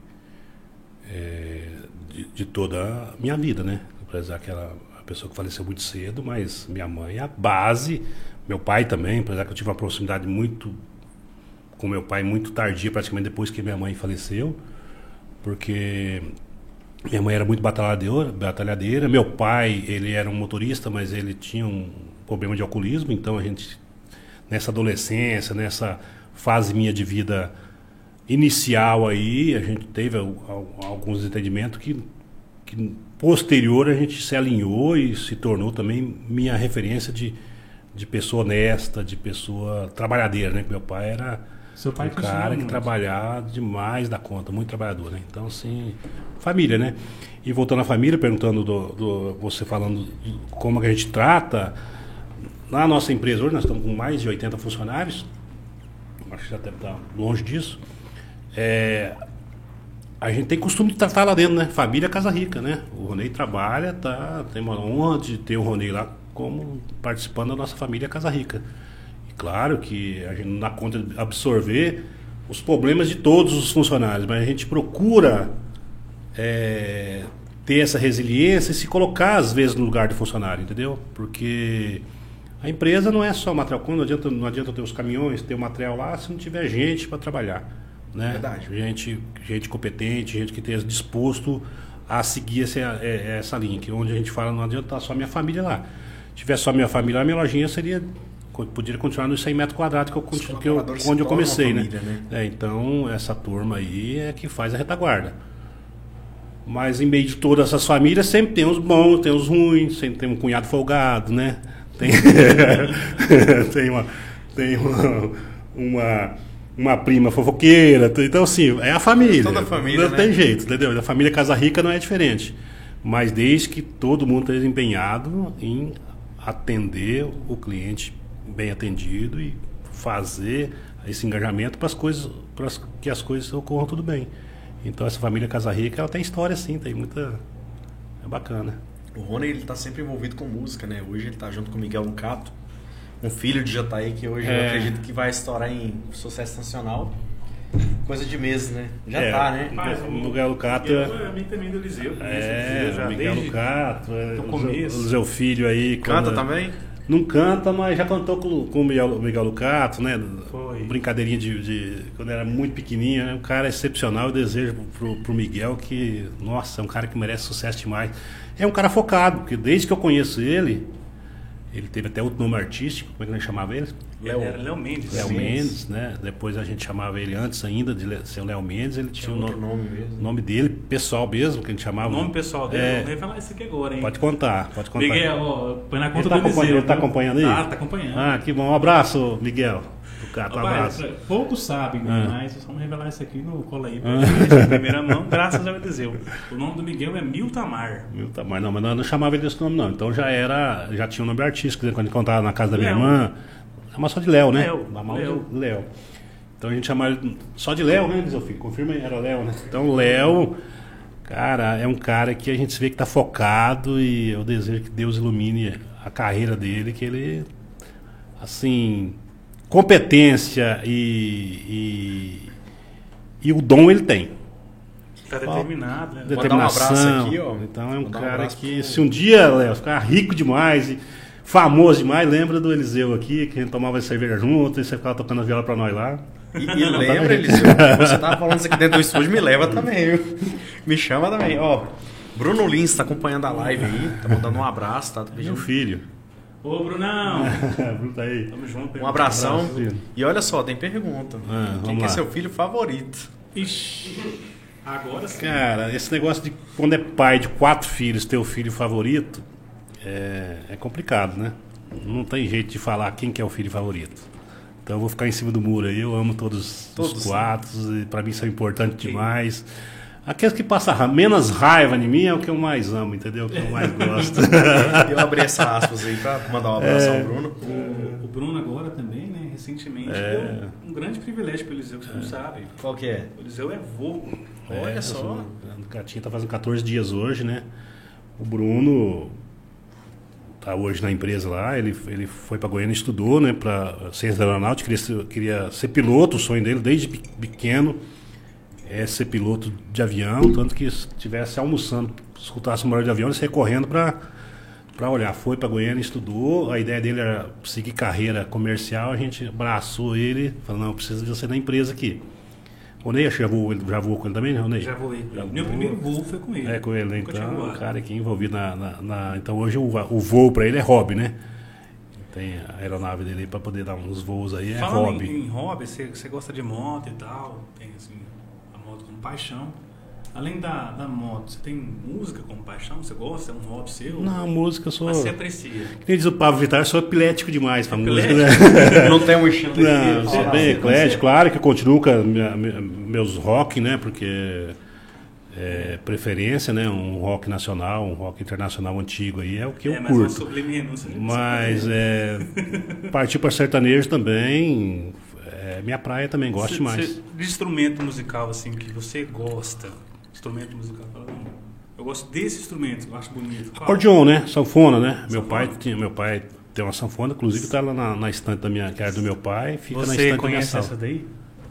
é, de, de toda a minha vida, né? Apesar que ela uma pessoa que faleceu muito cedo, mas minha mãe é a base, meu pai também, apesar que eu tive uma proximidade muito com meu pai muito tardia, praticamente depois que minha mãe faleceu, porque Minha mãe era muito batalhadeira, batalhadeira. Meu pai, ele era um motorista, mas ele tinha um problema de alcoolismo, então a gente nessa adolescência, nessa fase minha de vida inicial aí, a gente teve alguns entendimentos que, que posterior a gente se alinhou e se tornou também minha referência de, de pessoa honesta, de pessoa trabalhadeira, né? Meu pai era Seu pai um cara que trabalhava demais da conta, muito trabalhador, né? Então, assim, família, né? E voltando à família, perguntando do, do você falando como a gente trata, na nossa empresa hoje nós estamos com mais de 80 funcionários, acho que já deve estar longe disso. É, a gente tem costume de tratar lá dentro, né? Família Casa Rica, né? O Ronei trabalha, tá, tem uma honra de ter o Ronei lá como participando da nossa família Casa Rica. Claro que a gente não dá conta de absorver os problemas de todos os funcionários, mas a gente procura é, ter essa resiliência e se colocar às vezes no lugar do funcionário, entendeu? Porque a empresa não é só material. Quando não adianta, não adianta ter os caminhões, ter o material lá, se não tiver gente para trabalhar. Né? Verdade. Gente, gente competente, gente que esteja disposto a seguir essa, é, essa linha. Que onde a gente fala, não adianta só minha família lá. Se tivesse só minha família lá, minha lojinha seria. Poderia continuar nos 100 metros quadrados que eu, que eu, onde eu comecei, né? família, né? né? É, então, essa turma aí é que faz a retaguarda. Mas em meio de todas essas famílias, sempre tem os bons, tem os ruins, sempre tem um cunhado folgado, né? Tem, tem uma, tem uma, uma, uma, prima fofoqueira. Então, assim, é a família. Toda a família. Não né? tem jeito, entendeu? A família Casa Rica não é diferente. Mas desde que todo mundo esteja empenhado em atender o cliente bem atendido e fazer esse engajamento para as coisas, para que as coisas ocorram tudo bem. Então essa família Casa Rica, ela tem história sim, tem muita é bacana. O Rony ele tá sempre envolvido com música, né? Hoje ele tá junto com o Miguel Lucato, um filho de Jataí que hoje é. eu acredito que vai estourar em sucesso nacional. Coisa de meses, né? Já é, tá, né? Mas o Miguel Lucato. é mim também do Eliseu. É, o Miguel Lucato, é, o seu filho aí. Canta quando, também? Não canta, mas já cantou com, com o Miguel, Miguel Lucato, né? Foi. Brincadeirinha de, de, Quando era muito pequenininho, né? Um cara excepcional. Eu desejo pro, pro Miguel que, nossa, é um cara que merece sucesso demais. É um cara focado, porque desde que eu conheço ele, ele teve até outro nome artístico, como é que nós chamava ele? Léo, era Léo Mendes. Léo Mendes, né? Depois a gente chamava ele antes ainda de ser o Léo Mendes, ele tinha, tinha o nome, nome, mesmo. nome dele, pessoal mesmo, que a gente chamava. O nome pessoal dele, é, vou falar isso aqui agora, hein? Pode contar, pode contar. Miguel, ó, põe na conta ele tá do Eliseu, Ele tá acompanhando aí? Tá, tá acompanhando. Ah, que bom. Um abraço, Miguel. Gato, um abraço. Poucos sabem, ah. mas vamos revelar isso aqui no Cola aí, ah. primeira mão, graças ao Eliseu. O nome do Miguel é Miltamar. Miltamar, não, mas não, não chamava ele desse nome, não. Então já era, já tinha um nome artístico, quando ele contava na casa da minha Léo. irmã. Chama só de Léo, né? Léo. Léo. Léo. Então a gente chamava ele só de Léo, né, Eliseu Filho? Confirma aí, era Léo, né? Então Léo, cara, é um cara que a gente vê que tá focado e eu desejo que Deus ilumine a carreira dele, que ele, assim, competência e, e, e o dom ele tem. Está determinado, né? Determinação. Um aqui, ó. Então é um cara que, se um dia, Léo, ficar rico demais e famoso demais, lembra do Eliseu aqui, que a gente tomava cerveja junto e você ficava tocando a viola pra nós lá. E, e lembra, Eliseu, você tava falando isso aqui dentro do estúdio, me leva também, viu? Me chama também. Ó, Bruno Lins está acompanhando a live aí, tá mandando um abraço, tá? Meu filho. Ô, Brunão! Bruno tá aí. Tamo junto. Um abração. Um abraço, e olha só, tem pergunta. Ah, Quem que é seu filho favorito? Ixi. Agora sim. Cara, esse negócio de quando é pai de quatro filhos, ter o filho favorito, é, é complicado, né? Não tem jeito de falar quem que é o filho favorito. Então eu vou ficar em cima do muro aí. Eu amo todos, todos os quatro, e para mim são importantes demais. Aqueles que passam menos raiva em mim é o que eu mais amo, entendeu? O que eu mais gosto. eu abri essa aspas aí para mandar um abraço é, ao Bruno. O, o, Bruno agora também, né? Recentemente é, deu um grande privilégio para o Eliseu, que você é. não sabe. Qual que é? O Eliseu é vô. Olha é, só. O gatinho tá fazendo 14 dias hoje, né? O Bruno tá hoje na empresa lá, ele, ele foi para Goiânia estudou, né, para ciência da aeronáutica, queria ser, queria ser piloto, o sonho dele desde pequeno é ser piloto de avião, tanto que se estivesse almoçando, escutasse um barulho de avião, ele saia correndo para para olhar. Foi para Goiânia, estudou, a ideia dele era seguir carreira comercial, a gente abraçou ele, falou, não, eu preciso de você na empresa aqui. O Ney já voou, já voou com ele também, né, Ney? Já voei. Meu voou. primeiro voo foi com ele. É com ele, né? Então, o cara aqui envolvido na, na- na- Então hoje o, o voo pra ele é hobby, né? Tem a aeronave dele aí pra poder dar uns voos aí, é Falando hobby. Em, em hobby, você, você gosta de moto e tal, tem assim, a moto como paixão. Além da, da moto, você tem música como paixão? Você gosta? É um hobby seu? Não, música eu sou. Mas você aprecia. Que nem diz o Pablo Vittar, eu sou epilético demais pra música, Epilético? né? Não tem um estilo Não, eu sou Você- bem eclético, claro que eu continuo com a minha- meus rock, né? Porque é preferência, né? Um rock nacional, um rock internacional antigo aí é o que eu é, mas uma curto. sublime né? Mas é, partir para sertanejo também, é minha praia também, gosto Cê- demais. cê- de instrumento musical, assim, que você gosta. Instrumento musical, eu gosto desse instrumento, eu acho bonito. Qual? Acordeon, né? Sanfona, né? Meu Sanfona? pai tinha, meu pai tem uma sanfona, inclusive tá lá na, na estante da minha, que era do meu pai, fica na Você estante da minha conhece sala. essa daí?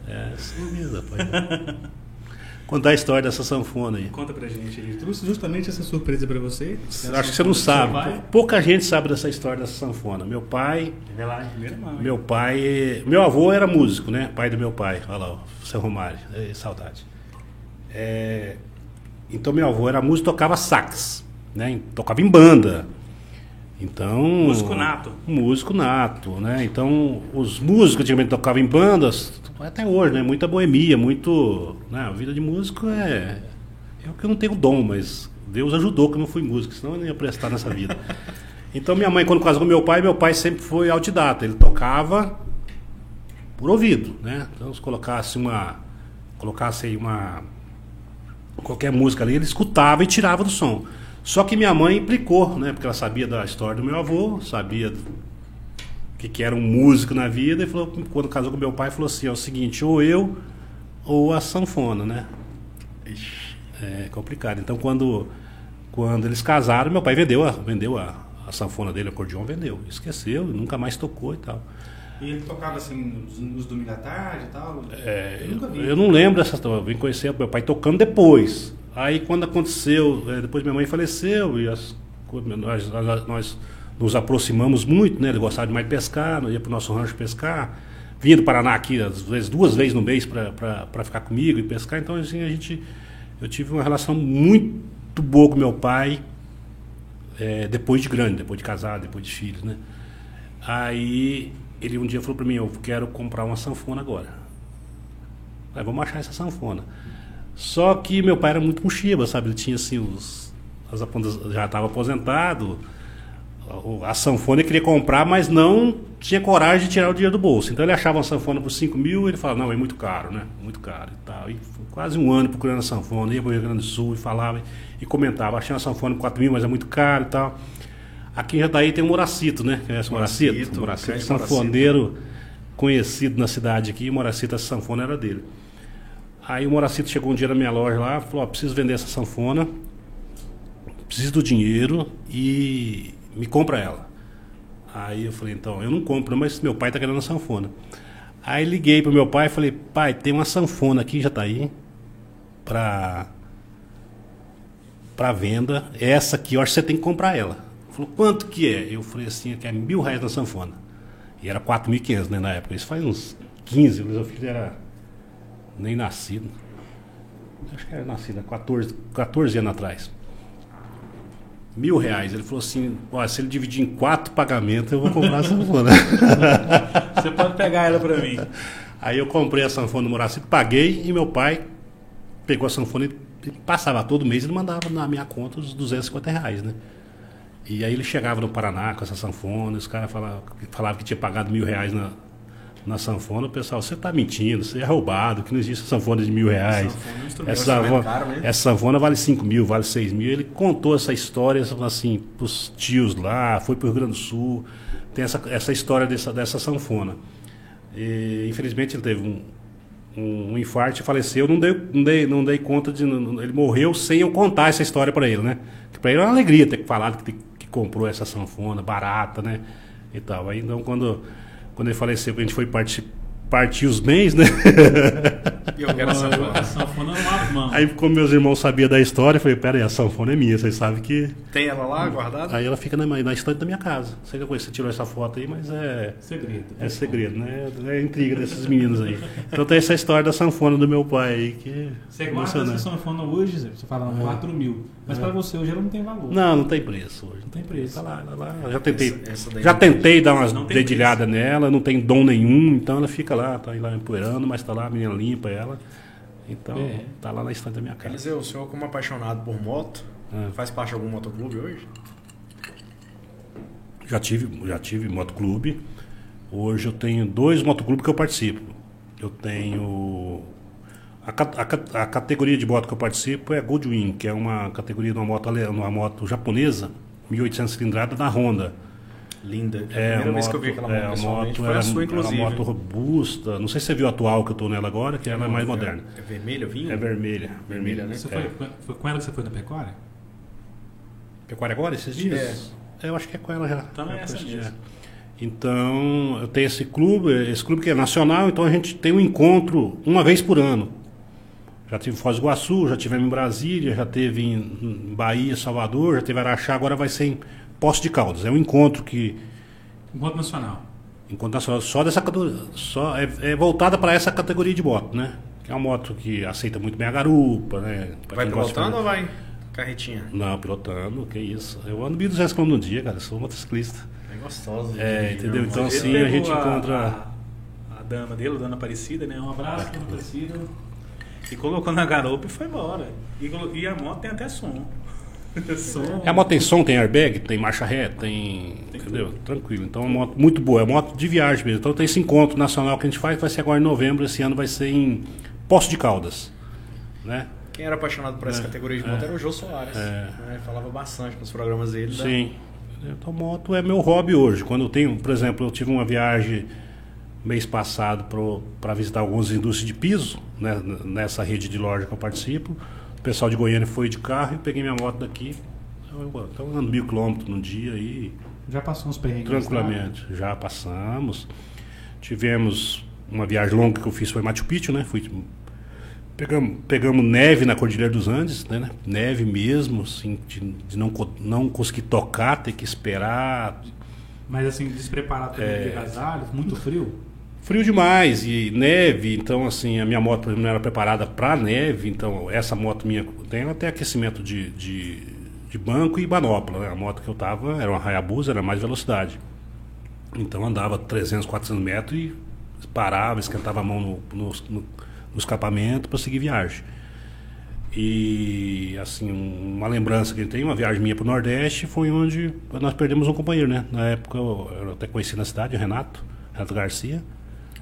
É, sim mesmo, rapaz. Contar a história dessa sanfona aí. Conta pra gente. Ele trouxe justamente essa surpresa pra você. Acho que você não sabe. Pouca gente sabe dessa história dessa sanfona. Meu pai, em primeira mão. meu pai, meu avô era músico, né? Pai do meu pai. Olha lá, o seu Romário, Ei, saudade. É, então meu avô era músico, tocava sax, né? Tocava em banda. Então, Músico nato. Músico nato, né? Então, os músicos antigamente tocavam em bandas, até hoje, né? Muita boemia, muito, né? A vida de músico é eu que não tenho dom, mas Deus ajudou que eu não fui músico, senão eu não ia prestar nessa vida. Então, minha mãe quando casou com meu pai, meu pai sempre foi autodidata, ele tocava por ouvido, né? Então, se colocasse uma colocasse aí uma qualquer música ali, ele escutava e tirava do som. Só que minha mãe implicou, né? Porque ela sabia da história do meu avô, sabia que, que era um músico na vida, e falou, quando casou com meu pai, falou assim, é o seguinte, ou eu ou a sanfona, né? É complicado. Então quando, quando eles casaram, meu pai vendeu a, vendeu a, a sanfona dele, o acordeon vendeu. Esqueceu, nunca mais tocou e tal. E ele tocava assim nos, nos domingos da tarde e tal? É, eu nunca vi. Eu não lembro dessa história. Eu vim conhecer meu pai tocando depois. Aí quando aconteceu, é, depois minha mãe faleceu e as, nós, nós, nos aproximamos muito, né? Ele gostava de pescar, nós ia para o nosso rancho pescar. Vinha do Paraná aqui, às vezes duas vezes no mês para ficar comigo e pescar. Então assim, a gente, eu tive uma relação muito boa com meu pai é, depois de grande, depois de casado, depois de filhos, né? Aí ele um dia falou para mim, eu quero comprar uma sanfona agora. Aí vamos achar essa sanfona. Só que meu pai era muito mochiba, sabe? Ele tinha assim os as apontas, já estava aposentado. A sanfona ele queria comprar, mas não tinha coragem de tirar o dinheiro do bolso. Então ele achava uma sanfona por 5 mil ele falava, não, é muito caro, né? Muito caro e tal. E quase um ano procurando a sanfona, ia para o Rio Grande do Sul e falava e comentava, achei uma sanfona por 4 mil, mas é muito caro e tal. Aqui em Jataí tem o Moracito, né? Conhece o Moracito? Moracito, Moracito, sanfoneiro conhecido na cidade aqui, Moracito, essa sanfona era dele. Aí o Moracito chegou um dia na minha loja lá, falou, ó, preciso vender essa sanfona, preciso do dinheiro e me compra ela. Aí eu falei, então, eu não compro, mas meu pai tá querendo a sanfona. Aí liguei pro meu pai e falei, pai, tem uma sanfona aqui, já tá aí, pra, pra venda. Essa aqui, eu acho que você tem que comprar ela. Falou, quanto que é? Eu falei assim, que é mil reais na sanfona. E era 4.500 né, na época. Isso faz uns 15, o meu filho era nem nascido. Acho que era nascido há 14, 14 anos atrás. Mil reais. Ele falou assim: Ó, se ele dividir em quatro pagamentos, eu vou comprar a sanfona. Você pode pegar ela pra mim. Aí eu comprei a sanfona no Moracito, paguei e meu pai pegou a sanfona e passava todo mês ele mandava na minha conta os 250 reais, né? E aí ele chegava no Paraná com essa sanfona, os caras falavam, falavam que tinha pagado mil reais na, na sanfona, o pessoal, você tá mentindo, você é roubado, que não existe sanfona de mil reais. Sanfona é. Essa, sanfona, caro mesmo. essa sanfona vale 5 mil, vale 6 mil. Ele contou essa história assim, pros tios lá, foi pro Rio Grande do Sul. Tem essa, essa história dessa, dessa sanfona. E, infelizmente ele teve um, um, um infarto e faleceu. Não dei, não dei, não dei conta de. não- ele morreu sem eu contar essa história para ele, né? Para ele era uma alegria ter falado que, que comprou essa sanfona barata, né? E tal. Aí então quando, quando ele faleceu, a gente foi partir, partir os bens, né? E eu quero A bola. sanfona numa mão. Aí, como meus irmãos sabiam da história, eu falei, pera aí, a sanfona é minha, vocês sabem que. Tem ela lá guardada? Aí ela fica na, na estante da minha casa. Sei que você tirou essa foto aí, mas é. Segredo. É segredo, né? É intriga desses meninos aí. Então tem essa história da sanfona do meu pai aí que. Você é guarda essa sanfona hoje, Zé, você fala 4 mil. Mas pra você hoje ela não tem valor. Não, não tem preço hoje. Não tem preço. Tá lá, tá lá. Já tentei, Essa- essa já tentei dar umas dedilhadas nela, não tem dom nenhum, então ela fica lá, tá aí lá empoeirando, mas tá lá, a menina limpa ela. Então, É. tá lá na estante da minha casa. Eliseu, o senhor como apaixonado por moto, É. faz parte de algum motoclube hoje? Já tive, já tive motoclube. Hoje eu tenho dois motoclubes que eu participo. Eu tenho. A, a a categoria de moto que eu participo é Goldwing, que é uma categoria de uma moto, uma moto japonesa, 1800 cilindrada da Honda. Linda. É, a primeira a vez que eu vi moto, aquela é, moto a pessoalmente moto foi era, a sua, era inclusive. uma moto robusta. Não sei se você viu a atual que eu estou nela agora, que ela é mais moderna. É vermelha, vinho? É vermelha. Vermelha, né? Você É. foi, foi com ela que você foi na pecuária? Pecuária agora, esses dias? É, eu acho que é com ela já. Então é essa mesmo. é. Então, eu tenho esse clube, esse clube que é nacional, então a gente tem um encontro uma vez por ano. Já tive em Foz do Iguaçu, já tivemos em Brasília, já teve em, em Bahia, Salvador, já teve em Araxá, agora vai ser em Poço de Caldas. É um encontro que, Encontro nacional. encontro nacional, só dessa categoria, só é, é voltada para essa categoria de moto, né? Que é uma moto que aceita muito bem a garupa, né? Pra Vai de pilotando ou vai carretinha? Não, pilotando, que isso. Eu ando 1.200 km no dia, cara, sou motociclista. É gostoso. É, entendeu? Não, Então, assim, a gente encontra. A, a dama dele, a dona Aparecida, né? Um abraço, dona Aparecida. E colocou na garupa e foi embora. E, e a moto tem até som. Som. É, A moto tem som, tem airbag, tem marcha ré, tem. entendeu? Tranquilo. Então é uma moto muito boa, é uma moto de viagem mesmo. Então tem esse encontro nacional que a gente faz, vai ser agora em novembro, esse ano vai ser em Poço de Caldas. Né? Quem era apaixonado por essa É, categoria de moto era o Jô Soares. É. né? Falava bastante nos programas dele. né? Sim. Então moto é meu hobby hoje. Quando eu tenho, por exemplo, eu tive uma viagem mês passado para visitar algumas indústrias de piso, né, nessa rede de loja que eu participo. O pessoal de Goiânia foi de carro e peguei minha moto daqui. Eu, então eu ando mil quilômetros no dia aí, Já passou uns perrengues? tranquilamente. Já passamos. Tivemos uma viagem longa que eu fiz foi Machu Picchu, né? Fui, pegamos, pegamos neve na Cordilheira dos Andes, né? Neve mesmo, assim, de, de não, não conseguir tocar, ter que esperar. Mas assim, despreparado também de agasalho, muito frio. Frio demais e neve, então assim, a minha moto não era preparada para neve, então essa moto minha tem até aquecimento de, de, de banco e manopla, né? A moto que eu tava era uma Hayabusa, era mais velocidade. Então andava 300, 400 metros e parava, esquentava a mão no, no, no, escapamento para seguir viagem. E assim, um- uma lembrança que eu tenho, uma viagem minha para o Nordeste, foi onde nós perdemos um companheiro, né? Na época eu, eu até conheci na cidade, o Renato, Renato Garcia.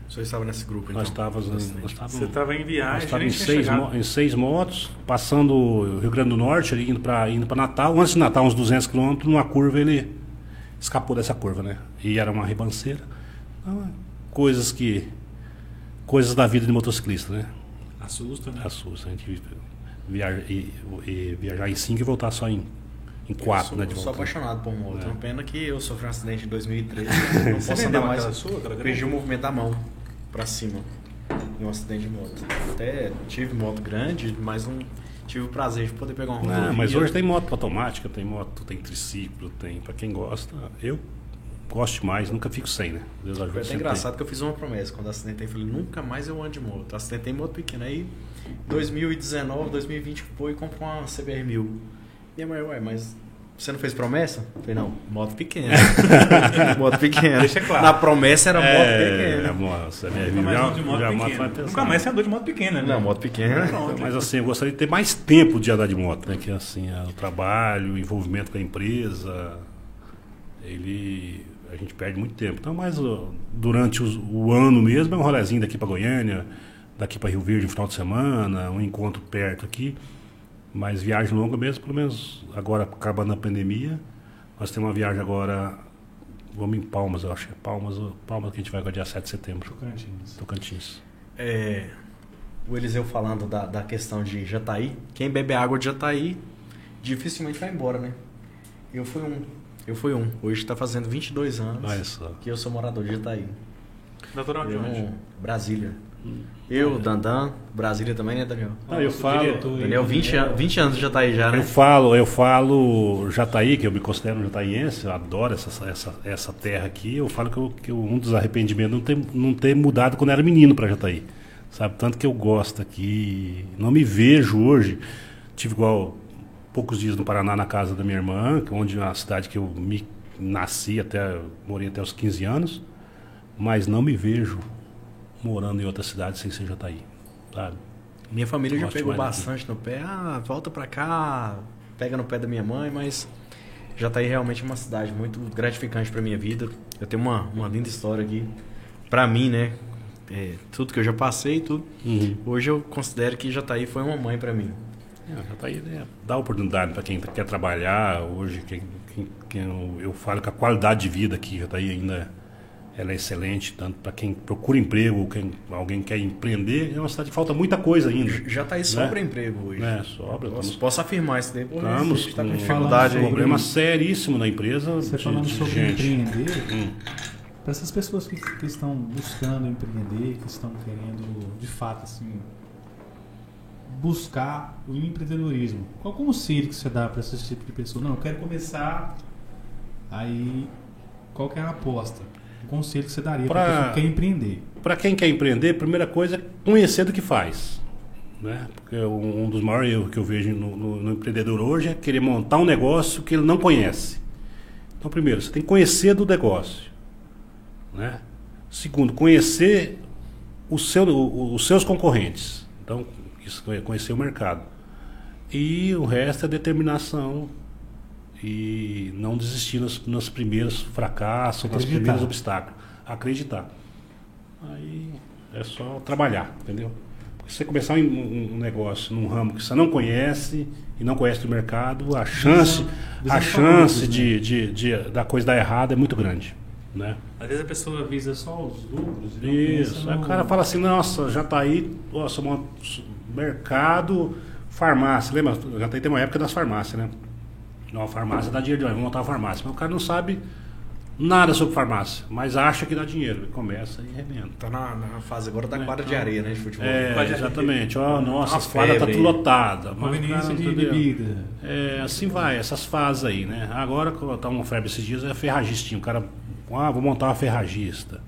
O senhor estava nesse grupo, então? Nós estávamos nós estávamos, Você estava em nós viagem, estávamos nem em, seis, em seis motos, passando o Rio Grande do Norte, ali, indo para indo pra Natal. Antes de Natal, uns 200 quilômetros, numa curva, ele escapou dessa curva, né? E era uma ribanceira. Então, é coisas que. Coisas da vida de motociclista, né? Assusta, né? Assusta. A gente viaja, e, e viajar em cinco e voltar só em, em quatro, sou, né? De sou volta. apaixonado por moto. É uma pena que eu sofri um acidente em 2013. Não posso andar mais. aquela sua, aquela grande? Perdi o movimento da mão pra cima em um acidente de moto. Até tive moto grande, mas não tive o prazer de poder pegar uma rodovia. Ah, mas hoje tem moto automática, tem moto, tem triciclo, tem. Pra quem gosta, eu gosto mais, nunca fico sem, né? Deus ajuda Foi até engraçado que eu fiz uma promessa quando acidentei. Falei, nunca mais eu ando de moto. Acidentei moto pequena. Aí, 2019, 2020 foi e comprou uma CBR 1000. Minha mãe, ué, mas você não fez promessa? Eu falei, não, moto pequena. moto pequena. Deixa claro. Na promessa era moto É, pequena. moça, minha vida já, de moto já pequena. Nunca mais você andou de moto pequena, né? Não, moto pequena. Pronto. Mas assim, eu gostaria de ter mais tempo de andar de moto, né? Que assim, é o trabalho, o envolvimento com a empresa, ele a gente perde muito tempo. Então, mas durante os- o ano mesmo é um rolezinho daqui para Goiânia, daqui para Rio Verde no final de semana, um encontro perto aqui. Mas viagem longa mesmo, pelo menos agora acabando a pandemia, nós temos uma viagem agora, vamos em Palmas, eu acho é Palmas, Palmas que a gente vai agora dia 7 de setembro, Tocantins. Tocantins. É, o Eliseu falando da, da questão de Jataí. Quem bebe água de Jataí dificilmente vai embora, né? Eu fui um. Eu fui um. Hoje está fazendo 22 anos Olha só. que eu sou morador de Jataí. Natural de onde? Brasília. Eu, Dandan, Brasília também, né, Daniel? Ah, eu falo- diretor Daniel, 20, an- 20 anos já tá aí já, Eu né? falo, eu falo Jataí, que eu me considero um jataiense, eu adoro essa, essa, essa terra aqui. Eu falo que, eu- que eu- um dos arrependimentos é não ter, não ter mudado quando eu era menino para Jataí. Sabe, tanto que eu gosto aqui. Não me vejo hoje. Tive igual poucos dias no Paraná na casa da minha irmã, que- onde é uma cidade que eu me nasci até, morei até os 15 anos, mas não me vejo morando em outra cidade sem ser Jataí, sabe? Minha família já pegou bastante no pé. Ah, volta pra cá, pega no pé da minha mãe, mas já tá aí realmente uma cidade muito gratificante pra minha vida. Eu tenho uma, uma linda história aqui. Pra mim, né? É, tudo que eu já passei, tudo. Uhum. Hoje eu considero que Jataí foi uma mãe pra mim. É, Jataí né, dá oportunidade para quem quer trabalhar hoje. Quem, quem- quem eu, eu falo que a qualidade de vida aqui Jataí ainda ela é excelente, tanto para quem procura emprego, quem alguém quer empreender. É uma cidade que falta muita coisa ainda. Jataí sobra emprego hoje. Né, sobra. Posso, Estamos, posso afirmar isso daí, porque estamos a gente tá com com dificuldade aí. um problema seríssimo na empresa Você de, falando de sobre gente. empreender, Hum. para essas pessoas que, que estão buscando empreender, que estão querendo, de fato, assim, buscar o empreendedorismo, qual conselho que você dá para esse tipo de pessoa? Não, eu quero começar, aí qual que é a aposta? O conselho que você daria para Pra- a pessoa que quer empreender? Para quem quer empreender, a primeira coisa é conhecer do que faz. Né? Porque um um dos maiores erros que eu vejo no, no- no empreendedor hoje é querer montar um negócio que ele não conhece. Então, primeiro, você tem que conhecer do negócio. Né? Segundo, conhecer o seu, o- os seus concorrentes. Então, isso é conhecer o mercado. E o resto é determinação e não desistir nos, nos primeiros fracassos, nos primeiros obstáculos. Acreditar. Aí é só trabalhar, entendeu? Porque se você começar um, um- negócio num ramo que você não conhece e não conhece do mercado, a chance, a de chance favoritos, de, de, de- da coisa dar errado é muito grande. Né? Às vezes a pessoa visa só os lucros e não Isso. Aí o cara fala assim, nossa, já tá aí, nossa, mercado, farmácia. Lembra? Já aí, tem uma época das farmácias, né? Não, a farmácia dá dinheiro, vamos montar uma farmácia. Mas o cara não sabe nada sobre farmácia, mas acha que dá dinheiro. Ele começa e arrebenta. Tá na, na fase agora da É, quadra de então. areia, né? De futebol. É, exatamente. Ó, nossa, uma as quadras tá tudo lotada. Conveniência de bebida. É, assim vai, essas fases aí, né? Agora, quando tá uma febre esses dias, é ferragistinho. O cara, ah, vou montar uma ferragista.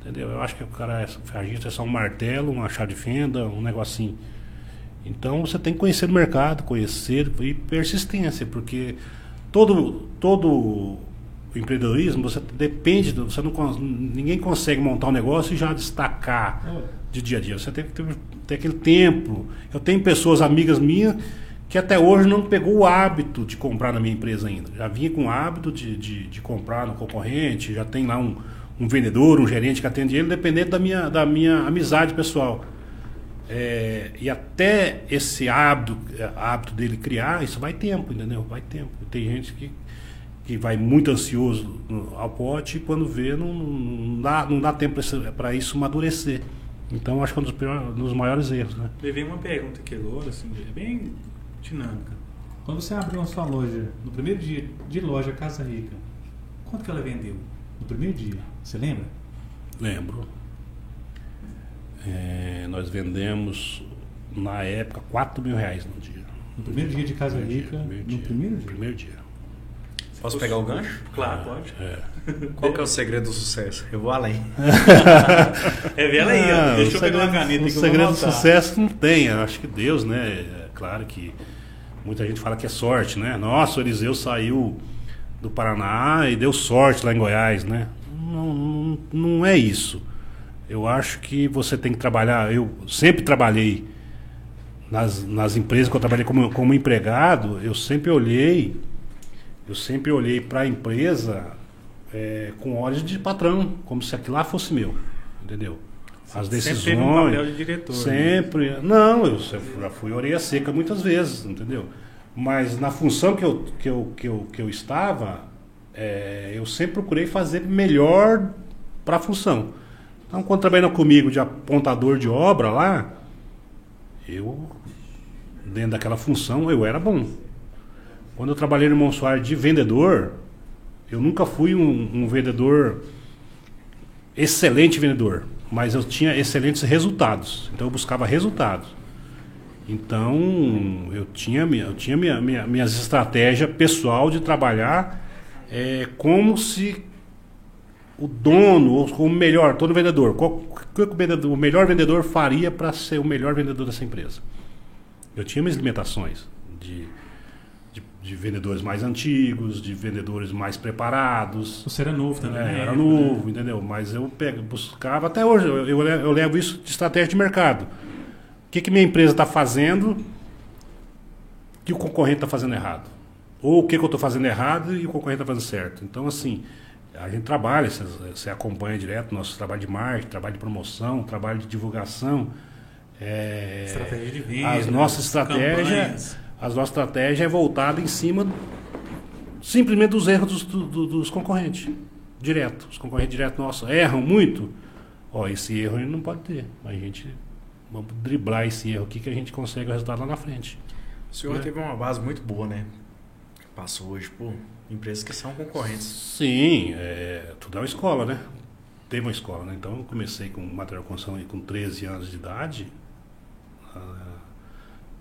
Entendeu? Eu acho que o cara, é ferragista é só um martelo, uma chave de fenda, um negocinho. Então você tem que conhecer o mercado, conhecer e persistência, porque todo, todo empreendedorismo você depende, do, você não, ninguém consegue montar um negócio e já destacar de dia a dia. Você tem que ter, ter aquele tempo. Eu tenho pessoas, amigas minhas, que até hoje não pegou o hábito de comprar na minha empresa ainda. Já vinha com o hábito de, de, de comprar no concorrente, já tem lá um, um vendedor, um gerente que atende ele, dependendo da minha, da minha amizade pessoal. É, e até esse hábito, é, hábito dele criar, isso vai tempo, entendeu? Vai tempo. Tem gente que, que vai muito ansioso ao pote e quando vê não, não dá, não dá tempo para isso amadurecer. Então acho que é um dos, dos maiores erros, né? Levei uma pergunta aqui agora, assim, é bem dinâmica. Quando você abriu a sua loja, no primeiro dia de loja Casa Rica, quanto que ela vendeu? No primeiro dia, você lembra? Lembro. É, nós vendemos na época 4 mil reais no dia. No primeiro dia de Casa Primeiro Rica, dia, primeiro no dia, primeiro dia. Primeiro dia. Posso pegar o gancho? Claro, pode. É. Qual que é o segredo do sucesso? Eu vou além. Revela aí, ó. Ah, Deixa eu pegar uma segredo- caneta O segredo vou do sucesso não tem, eu acho que Deus, né? É claro que muita gente fala que é sorte, né? Nossa, o Eliseu saiu do Paraná e deu sorte lá em Goiás, né? Não, não, não é isso. Eu acho que você tem que trabalhar. Eu sempre trabalhei nas, nas empresas que eu trabalhei como, como empregado, eu sempre olhei, eu sempre olhei para a empresa é, com olhos de patrão, como se aquilo lá fosse meu, entendeu? As decisões. Sempre teve um papel de diretor. né? Sempre. Não, eu já fui orelha seca muitas vezes, entendeu? Mas na função que eu, que eu, que eu, que eu estava, é, eu sempre procurei fazer melhor para a função. Então, quando trabalhando comigo de apontador de obra lá, eu, dentro daquela função, eu era bom. Quando eu trabalhei no Monsoar de vendedor, eu nunca fui um, um vendedor excelente vendedor, mas eu tinha excelentes resultados. Então eu buscava resultados. Então eu tinha, eu tinha minha, minha, minhas estratégias pessoal de trabalhar é, como se o dono, ou o melhor, todo vendedor, qual, o que o vendedor- o melhor vendedor faria para ser o melhor vendedor dessa empresa? Eu tinha minhas limitações de, de, de vendedores mais antigos, de vendedores mais preparados. Você era novo também, É, né? era novo, entendeu? Mas eu pego, buscava, até hoje, eu, eu, eu levo isso de estratégia de mercado. O que, que minha empresa está fazendo que o concorrente está fazendo errado? Ou o que, que eu estou fazendo errado e o concorrente está fazendo certo? Então, assim, a gente trabalha, você, você acompanha direto nosso trabalho de marketing, trabalho de promoção, trabalho de divulgação. é, Estratégia de venda. as nossas estratégias, as nossas estratégias é voltada em cima simplesmente dos erros dos, do- do- dos concorrentes. Direto. Os concorrentes direto, nossa, erram muito. Ó, esse erro a gente não pode ter. A gente vamos driblar esse erro aqui que a gente consegue o resultado lá na frente. O senhor É. teve uma base muito boa, né? Passou hoje por empresas que são concorrentes. Sim, é, tudo é uma escola, né? Teve uma escola, né? Então eu comecei com material construção com 13 anos de idade. ah,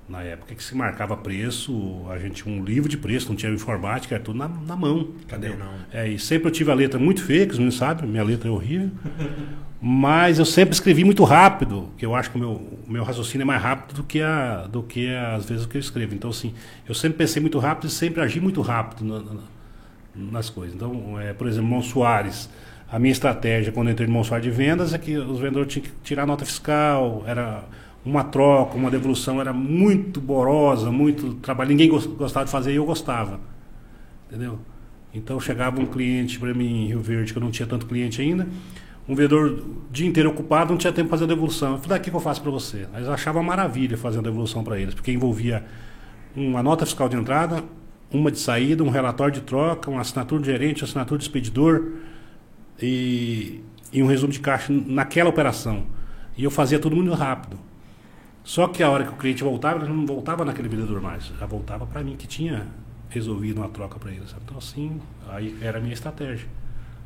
Na época que se marcava preço, a gente tinha um livro de preço, não tinha informática, era tudo na, na mão. Cadê não? É, e sempre eu tive a letra muito feia, que os meninos sabem, minha letra é horrível. Mas eu sempre escrevi muito rápido, que eu acho que o meu, o meu raciocínio é mais rápido do que, a, do que às vezes o que eu escrevo. Então, assim, eu sempre pensei muito rápido e sempre agi muito rápido na- na- nas coisas. Então, é, por exemplo, Mão Soares, a minha estratégia quando eu entrei no Mão Soares de vendas é que os vendedores tinham que tirar nota fiscal, era uma troca, uma devolução, era muito borosa, muito trabalho. Ninguém gos- gostava de fazer e eu gostava. Entendeu? Então chegava um cliente para mim em Rio Verde, que eu não tinha tanto cliente ainda, um vendedor o dia inteiro ocupado, não tinha tempo para fazer a devolução. Eu falei, daqui que eu faço para você. Aí eu achava maravilha fazer a devolução para eles, porque envolvia uma nota fiscal de entrada, uma de saída, um relatório de troca, uma assinatura de gerente, uma assinatura de expedidor e, e um resumo de caixa naquela operação. E eu fazia tudo muito rápido. Só que a hora que o cliente voltava, ele não voltava naquele vendedor mais, já voltava para mim que tinha resolvido uma troca para ele. sabe? Então assim, aí era a minha estratégia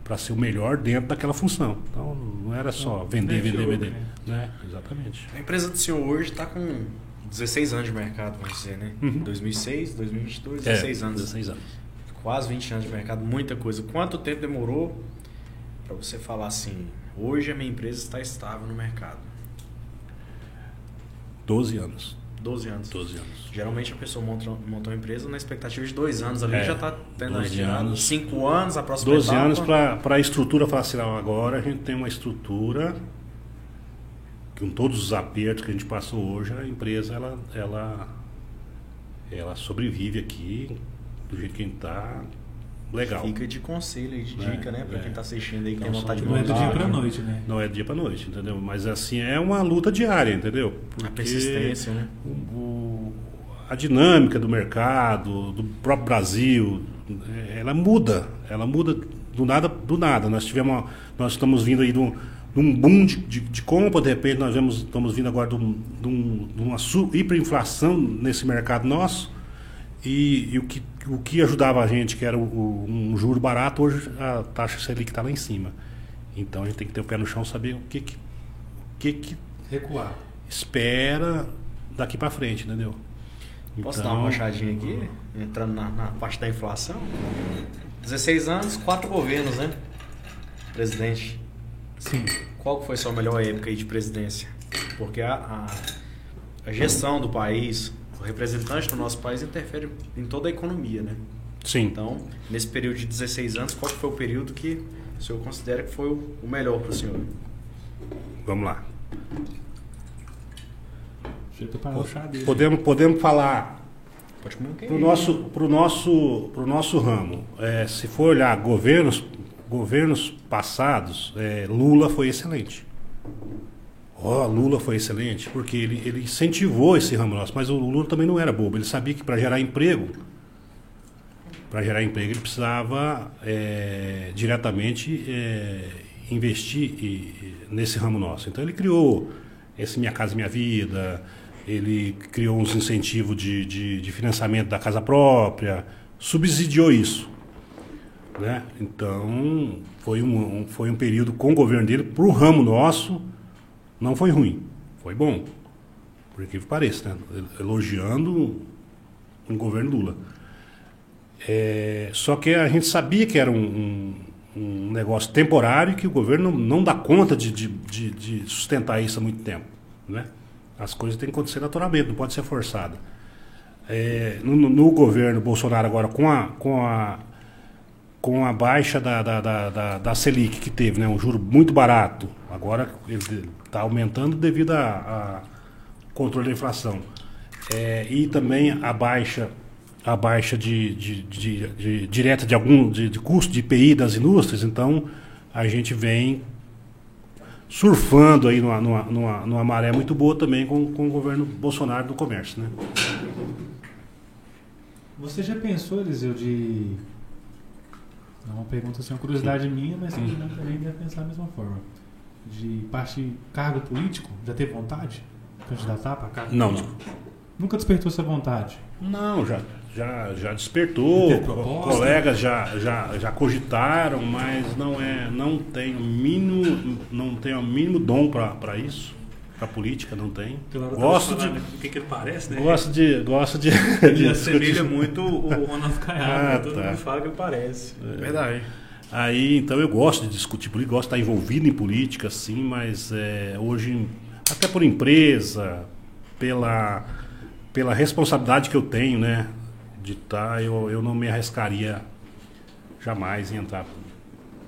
para ser o melhor dentro daquela função. Então não era só vender, mete vender, o vender, louco, né? Exatamente. A empresa do senhor hoje está com 16 anos de mercado, vamos dizer, né? Uhum. 2006, 2022, É, 16 anos. 16 anos. Quase 20 anos de mercado, muita coisa. Quanto tempo demorou para você falar assim, hoje a minha empresa está estável no mercado? 12 anos. 12 anos. 12 anos. Geralmente a pessoa monta, monta uma empresa na expectativa de dois anos ali, É, já está tendo a 12 retirada. anos. 5 anos, a próxima 12 etapa. anos para a estrutura falar assim, não, agora a gente tem uma estrutura com todos os apertos que a gente passou hoje, a empresa ela, ela, ela sobrevive aqui do jeito que a gente está legal. Fica de conselho e de É, dica, né? Para é. quem está assistindo aí, que Não tem vontade de são Não é do montar. dia pra noite, né? Não é do dia para noite, entendeu? Mas assim, é uma luta diária, entendeu? A Porque persistência, né? o- o- a dinâmica do mercado, do próprio Brasil, eh, ela muda. Ela muda do nada, do nada. Nós tivemos, uma- nós estamos vindo aí de um, de um boom de, de, de compra, de repente nós vemos, estamos vindo agora de, um- de um- de uma hiperinflação nesse mercado nosso. E, e o, que, o que ajudava a gente, que era o- o- um juro barato, hoje a taxa Selic está lá em cima. Então a gente tem que ter o pé no chão, saber o que, que, o que, que Recuar. espera daqui para frente, entendeu? Posso Então, dar uma puxadinha aqui? Entrando na, na parte da inflação. 16 anos, quatro governos, né? Presidente. Sim. Qual foi sua melhor época aí de presidência? Porque a, a, a gestão do país, o representante do nosso país interfere em toda a economia, né? Sim. Então, nesse período de 16 anos, qual que foi o período que o senhor considera que foi o o melhor para o senhor? Vamos lá. Deixa eu preparar o chá dele. Podemos, podemos falar Pode comunicar. pro nosso, pro nosso, pro nosso ramo. É, se for olhar governos, governos passados, é, Lula foi excelente. Ó, Lula foi excelente, porque ele, ele incentivou esse ramo nosso, mas o Lula também não era bobo. Ele sabia que para gerar emprego, para gerar emprego, ele precisava é, diretamente é, investir e nesse ramo nosso. Então ele criou esse Minha Casa Minha Vida, ele criou uns incentivos de, de, de financiamento da casa própria, subsidiou isso. Né? Então foi um, um- foi um período com o governo dele, para o ramo nosso, Não foi ruim, foi bom. Por que pareça, né? Elogiando o governo Lula. É, só que a gente sabia que era um, um, um negócio temporário que o governo não dá conta de, de, de, de, sustentar isso há muito tempo. Né? As coisas têm que acontecer naturalmente, não pode ser forçada. É, no, no, governo Bolsonaro agora, com a, com a, com a baixa da, da, da, da, da Selic que teve, né? um juro muito barato, agora ele está aumentando devido a, a controle da inflação. É, e também a baixa a baixa de, de, de, de direta de algum de, de custo de IPI das indústrias, então a gente vem surfando aí numa, numa, numa, numa maré muito boa também com, com o governo Bolsonaro do comércio. Né? Você já pensou, Eliseu, de. É uma pergunta assim, uma curiosidade minha, mas que também deve pensar da mesma forma. De parte cargo político? Já teve vontade? Candidatar para cargo não, político? Não. Nunca despertou essa vontade? Não, já, já, já despertou, colegas já, já, já cogitaram, mas não é, não tem o mínimo, não tem o mínimo dom para isso. Para política não tem. Gosto de o que, que ele parece, né? Gosto de, gosto de. Ele assemelha muito o Ronaldo Caiado. Ah, né? Todo tá. mundo fala que ele parece. É. Verdade. Aí, então eu gosto de discutir política, gosto de estar envolvido em política, sim, mas é, hoje, até por empresa, pela, pela responsabilidade que eu tenho, né? de estar, tá, eu, eu não me arriscaria jamais em entrar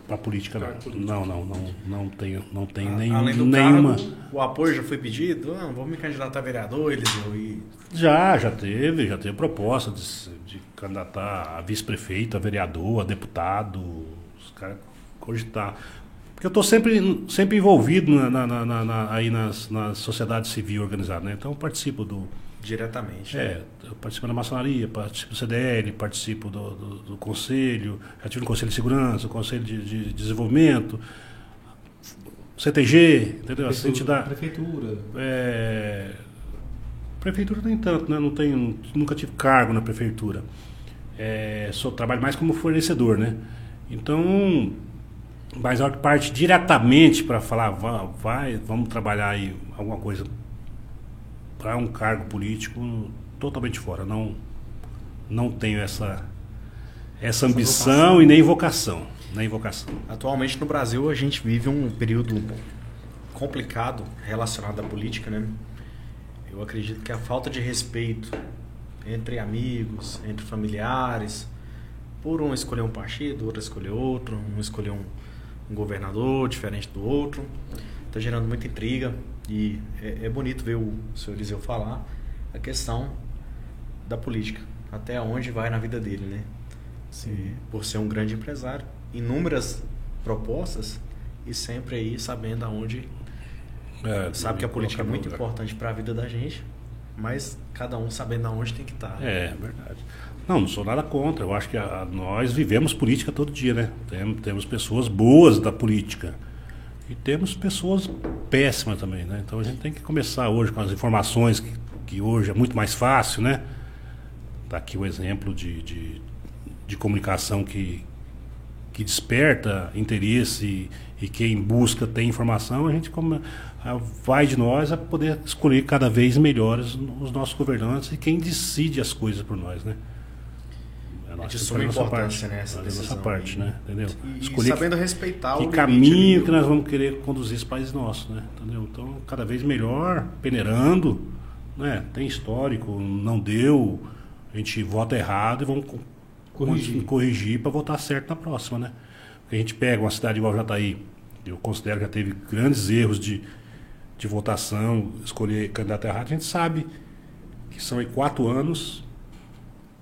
para política não. Não, não, não, não tenho, não tenho nem, Além do nenhuma. Cargo, o apoio já foi pedido? Ah, vamos me candidatar a vereador, Eliseu? E... Já, já teve, já teve proposta de, de candidatar a vice-prefeito, a vereador, a deputado, os caras cogitar. Porque eu estou sempre, sempre envolvido na, na, na, na aí nas, na sociedade civil organizada, né? Então eu participo do, Diretamente. É, eu participo da maçonaria, participo do CDL, participo do, do, do conselho, já tive no Conselho de Segurança, o Conselho de, de Desenvolvimento, CTG, entendeu? Prefeitura. Entidade, prefeitura. É, prefeitura nem tanto, né? Não tenho, nunca tive cargo na prefeitura. É, sou, trabalho mais como fornecedor, né? Então, mas a hora que parte diretamente para falar, vai, vai, vamos trabalhar aí alguma coisa para um cargo político totalmente fora. Não, não tenho essa, essa ambição e nem vocação. Nem vocação. Atualmente no Brasil a gente vive um período complicado relacionado à política, né? Eu acredito que a falta de respeito entre amigos, entre familiares, por um escolher um partido, outro escolher outro, um escolher um, um governador diferente do outro, está gerando muita intriga, e é, é bonito ver o senhor Eliseu falar a questão da política, até onde vai na vida dele, né? Sim. por ser um grande empresário, inúmeras propostas e sempre aí sabendo aonde é, sabe que a política é muito lugar. importante para a vida da gente, mas cada um sabendo aonde tem que estar. Tá. É, verdade. Não, não sou nada contra. Eu acho que a, nós vivemos política todo dia, né? Temos, temos pessoas boas da política. E temos pessoas péssimas também, né? Então a gente tem que começar hoje com as informações que, que hoje é muito mais fácil, né? Está aqui o exemplo de, de, de, comunicação que, que desperta interesse e, e, quem busca tem informação, a gente como, a, vai de nós a poder escolher cada vez melhores os nossos governantes e quem decide as coisas por nós, né? É de suma importância, parte, né? Essa nossa parte, né? Entendeu? E, Escolher sabendo que, respeitar que o caminho que nós vamos querer conduzir esse país nosso, né? Entendeu? Então, cada vez melhor, peneirando, né? Tem histórico, não deu, a gente vota errado e vamos corrigir, corrigir para votar certo na próxima, né? Porque a gente pega uma cidade igual Jataí, eu considero que já teve grandes erros de, de votação, escolher candidato errado, a gente sabe que são aí quatro anos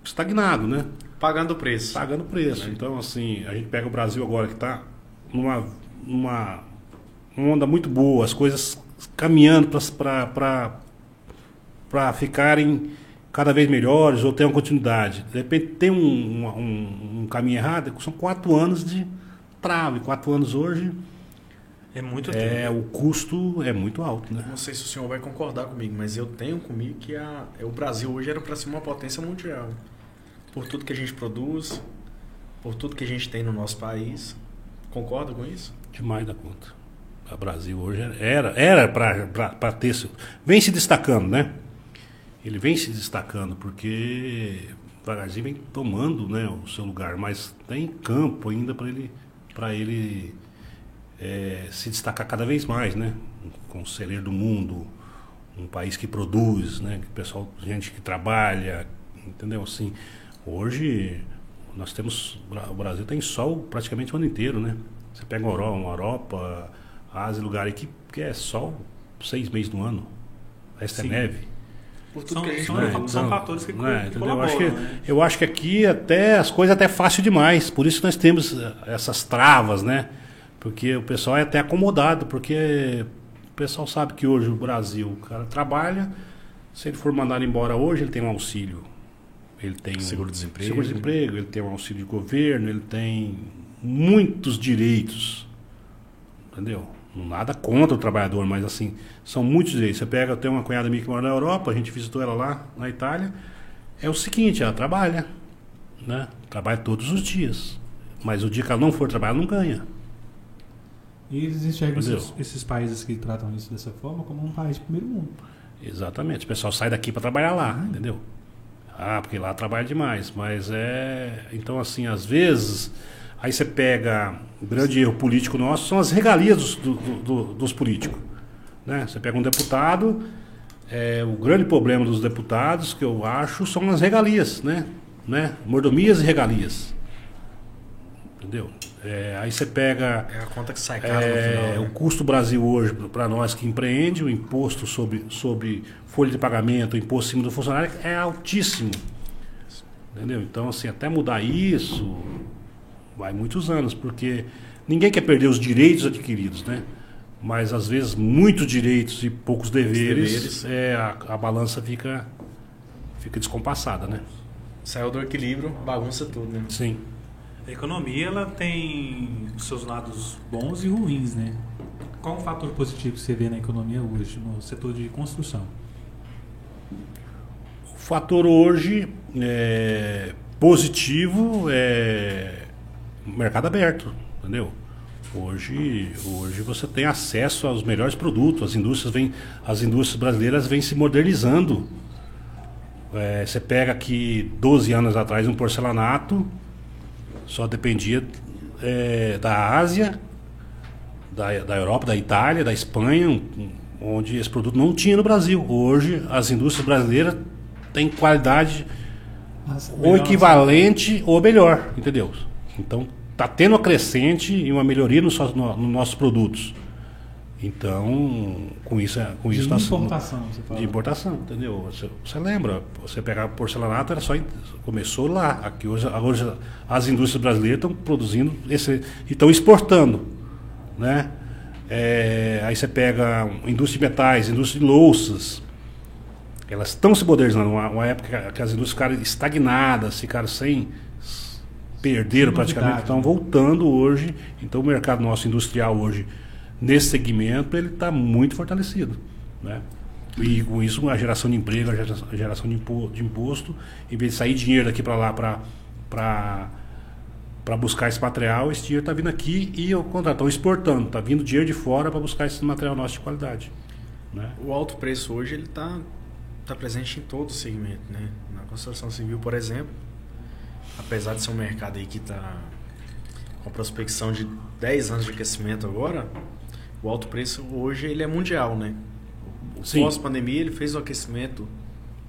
estagnado, né? Pagando o preço. Pagando o preço. Né? Então, assim, a gente pega o Brasil agora que está numa, numa onda muito boa, as coisas caminhando para ficarem cada vez melhores ou ter uma continuidade. De repente tem um, um, um caminho errado, são quatro anos de trave. Quatro anos hoje. É muito é, O custo é muito alto, né? Não sei se o senhor vai concordar comigo, mas eu tenho comigo que a, o Brasil hoje era para ser uma potência mundial por tudo que a gente produz, por tudo que a gente tem no nosso país. Concorda com isso? Demais da conta. O Brasil hoje era era para ter vem se destacando, né? Ele vem se destacando porque devagarzinho vem tomando, né, o seu lugar, mas tem campo ainda para ele para ele é, se destacar cada vez mais, né? Com o do mundo, um país que produz, né? Pessoal, gente que trabalha, entendeu? Assim, hoje nós temos o Brasil tem sol praticamente o ano inteiro, né? Você pega uma Europa, uma Europa Ásia, lugar aí que, que é sol seis meses do ano. Resto é Sim. neve. Por tudo São- que a gente são- vai- são Então, fatores que, que entendeu? Eu acho, que, colaboram, né? eu acho que aqui até as coisas até é fácil demais. Por isso que nós temos eh, essas travas, né? Porque o pessoal é até acomodado, porque o pessoal sabe que hoje o Brasil, o cara trabalha, se ele for mandado embora hoje, ele tem um auxílio. Ele tem um Seguro-desemprego. seguro-desemprego, ele tem um auxílio de governo, ele tem muitos direitos. Entendeu? Nada contra o trabalhador, mas assim, são muitos direitos. Você pega, eu tenho uma cunhada minha que mora na Europa, a gente visitou ela lá na Itália. É o seguinte, ela trabalha, né? Trabalha todos os dias. Mas o dia que ela não for trabalhar, ela não ganha. E eles enxergam esses, esses países que tratam isso dessa forma como um país de primeiro mundo. Exatamente. O pessoal sai daqui para trabalhar lá, entendeu? Ah, porque lá trabalha demais. Mas é. Então, assim, às vezes. Aí você pega. O grande erro político nosso são as regalias do- do- dos políticos. Né? Você pega um deputado. é, o grande problema dos deputados, que eu acho, são as regalias, né? né? Mordomias e regalias. Entendeu? É, aí você pega. É a conta que sai cara no É, final. o né? custo Brasil hoje, para nós que empreende, o imposto sobre, sobre folha de pagamento, o imposto em cima do funcionário é altíssimo. Entendeu? Então, assim, até mudar isso, vai muitos anos, porque ninguém quer perder os direitos adquiridos, né? Mas, às vezes, muitos direitos e poucos deveres, deveres. É, a, a balança fica, fica descompassada, né? Saiu do equilíbrio, bagunça tudo, né? Sim. A economia ela tem seus lados Bons e ruins, né? Qual o fator positivo que você vê na economia hoje, no setor de construção? O fator hoje é, positivo é mercado aberto, entendeu? Hoje, hoje você tem acesso aos melhores produtos, as indústrias vêm, as indústrias brasileiras vêm se modernizando. É, você pega aqui 12 anos atrás um porcelanato, só dependia é, da Ásia, da, da Europa, da Itália, da Espanha, onde esse produto não tinha no Brasil. Hoje as indústrias brasileiras têm qualidade As ou equivalente ou melhor, entendeu? Então está tendo uma crescente e uma melhoria nos, no- nos nossos produtos. Então, com isso, com De isso nós- importação, você fala. de importação, entendeu? Você, você lembra, você pegar porcelanato era só começou lá. Aqui hoje, hoje as indústrias brasileiras estão produzindo esse e estão exportando, né? É, aí você pega indústria de metais, indústria de louças, elas estão se modernizando. Uma, uma época que as indústrias ficaram estagnadas, ficaram sem perderam praticamente, estão né? voltando hoje. Então o mercado nosso industrial hoje nesse segmento ele está muito fortalecido, né? E com isso a geração de emprego, a geração, de, impo- de imposto, em vez de sair dinheiro daqui para lá para buscar esse material, esse dinheiro está vindo aqui e o contrato estão exportando, está vindo dinheiro de fora para buscar esse material nosso de qualidade, né? O alto preço hoje ele está tá presente em todo o segmento, né? Na construção civil, por exemplo, apesar de ser um mercado aí que está com prospecção de 10 anos de aquecimento agora, o alto preço hoje ele é mundial, né? O pós-pandemia ele fez o aquecimento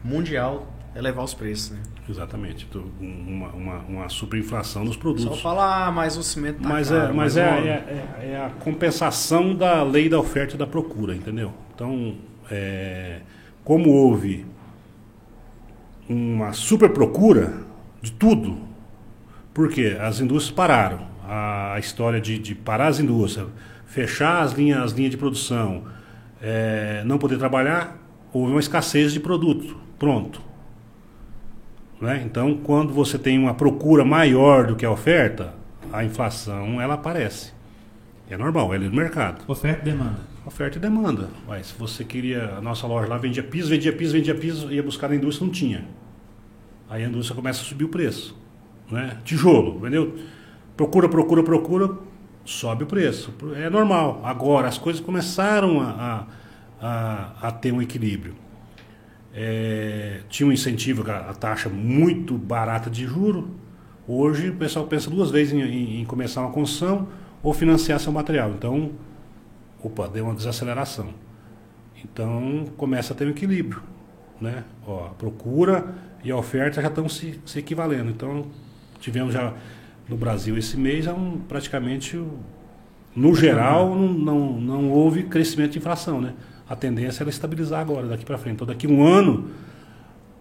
mundial elevar os preços, né? Exatamente, tô- uma, uma, uma superinflação dos Só produtos. fala, ah, mas o cimento tá Mas, caro, é, mas é, ó, é, é- é a compensação da lei da oferta e da procura, entendeu? Então, é, como houve uma super procura de tudo, porque as indústrias pararam. A história de, de parar as indústrias, fechar as linhas, as linhas de produção, é, não poder trabalhar, houve uma escassez de produto. Pronto. Né? Então, quando você tem uma procura maior do que a oferta, a inflação ela aparece. É normal, é lei do mercado. Oferta e demanda. Oferta e demanda. Mas se você queria, a nossa loja lá vendia piso, vendia piso, vendia piso, ia buscar na indústria, não tinha. Aí a indústria começa a subir o preço. Né? Tijolo, vendeu? Procura, procura, procura, sobe o preço. É normal. Agora, as coisas começaram a, a, a, ter um equilíbrio. É, tinha um incentivo, a, a taxa muito barata de juro. Hoje o pessoal pensa duas vezes em, em, em começar uma construção ou financiar seu material. Então, opa, deu uma desaceleração. Então começa a ter um equilíbrio. Né? Ó, a procura e a oferta já estão se, se equivalendo. Então tivemos já no Brasil esse mês é um, praticamente no geral não, não, não houve crescimento de inflação. Né? A tendência era estabilizar agora, daqui para frente. Então daqui a um ano,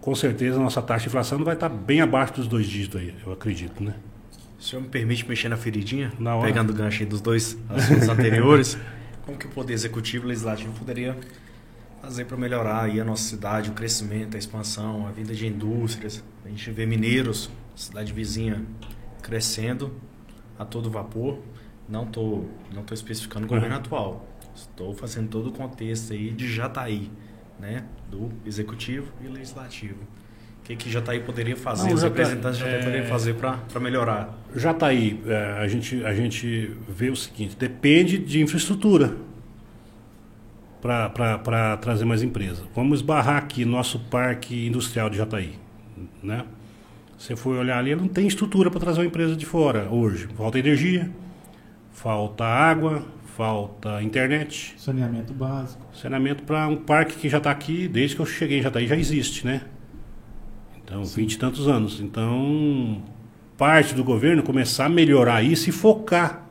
com certeza a nossa taxa de inflação vai estar bem abaixo dos dois dígitos aí, eu acredito. Né? O senhor me permite mexer na feridinha? Na hora. Pegando o gancho aí dos dois assuntos anteriores. Como que o Poder Executivo e Legislativo poderia fazer para melhorar aí a nossa cidade, o crescimento, a expansão, a vida de indústrias? A gente vê Mineiros, cidade vizinha, crescendo a todo vapor. Não estou não tô especificando o governo atual. Estou fazendo todo o contexto aí de Jataí, né? Do Executivo e Legislativo. O que, que Jataí poderia fazer, Não, os Jataí- representantes de Jataí é- poderiam fazer para melhorar? Já está aí. é, a, gente, a gente vê o seguinte: depende de infraestrutura para trazer mais empresa. Vamos esbarrar aqui nosso parque industrial de Jataí. Né? Você for olhar ali, não tem estrutura para trazer uma empresa de fora hoje. Falta energia, falta água, falta internet. Saneamento básico. Saneamento para um parque que já está aqui, desde que eu cheguei em Jataí, já existe, né? Então, vinte e tantos anos. Então, parte do governo começar a melhorar isso e focar.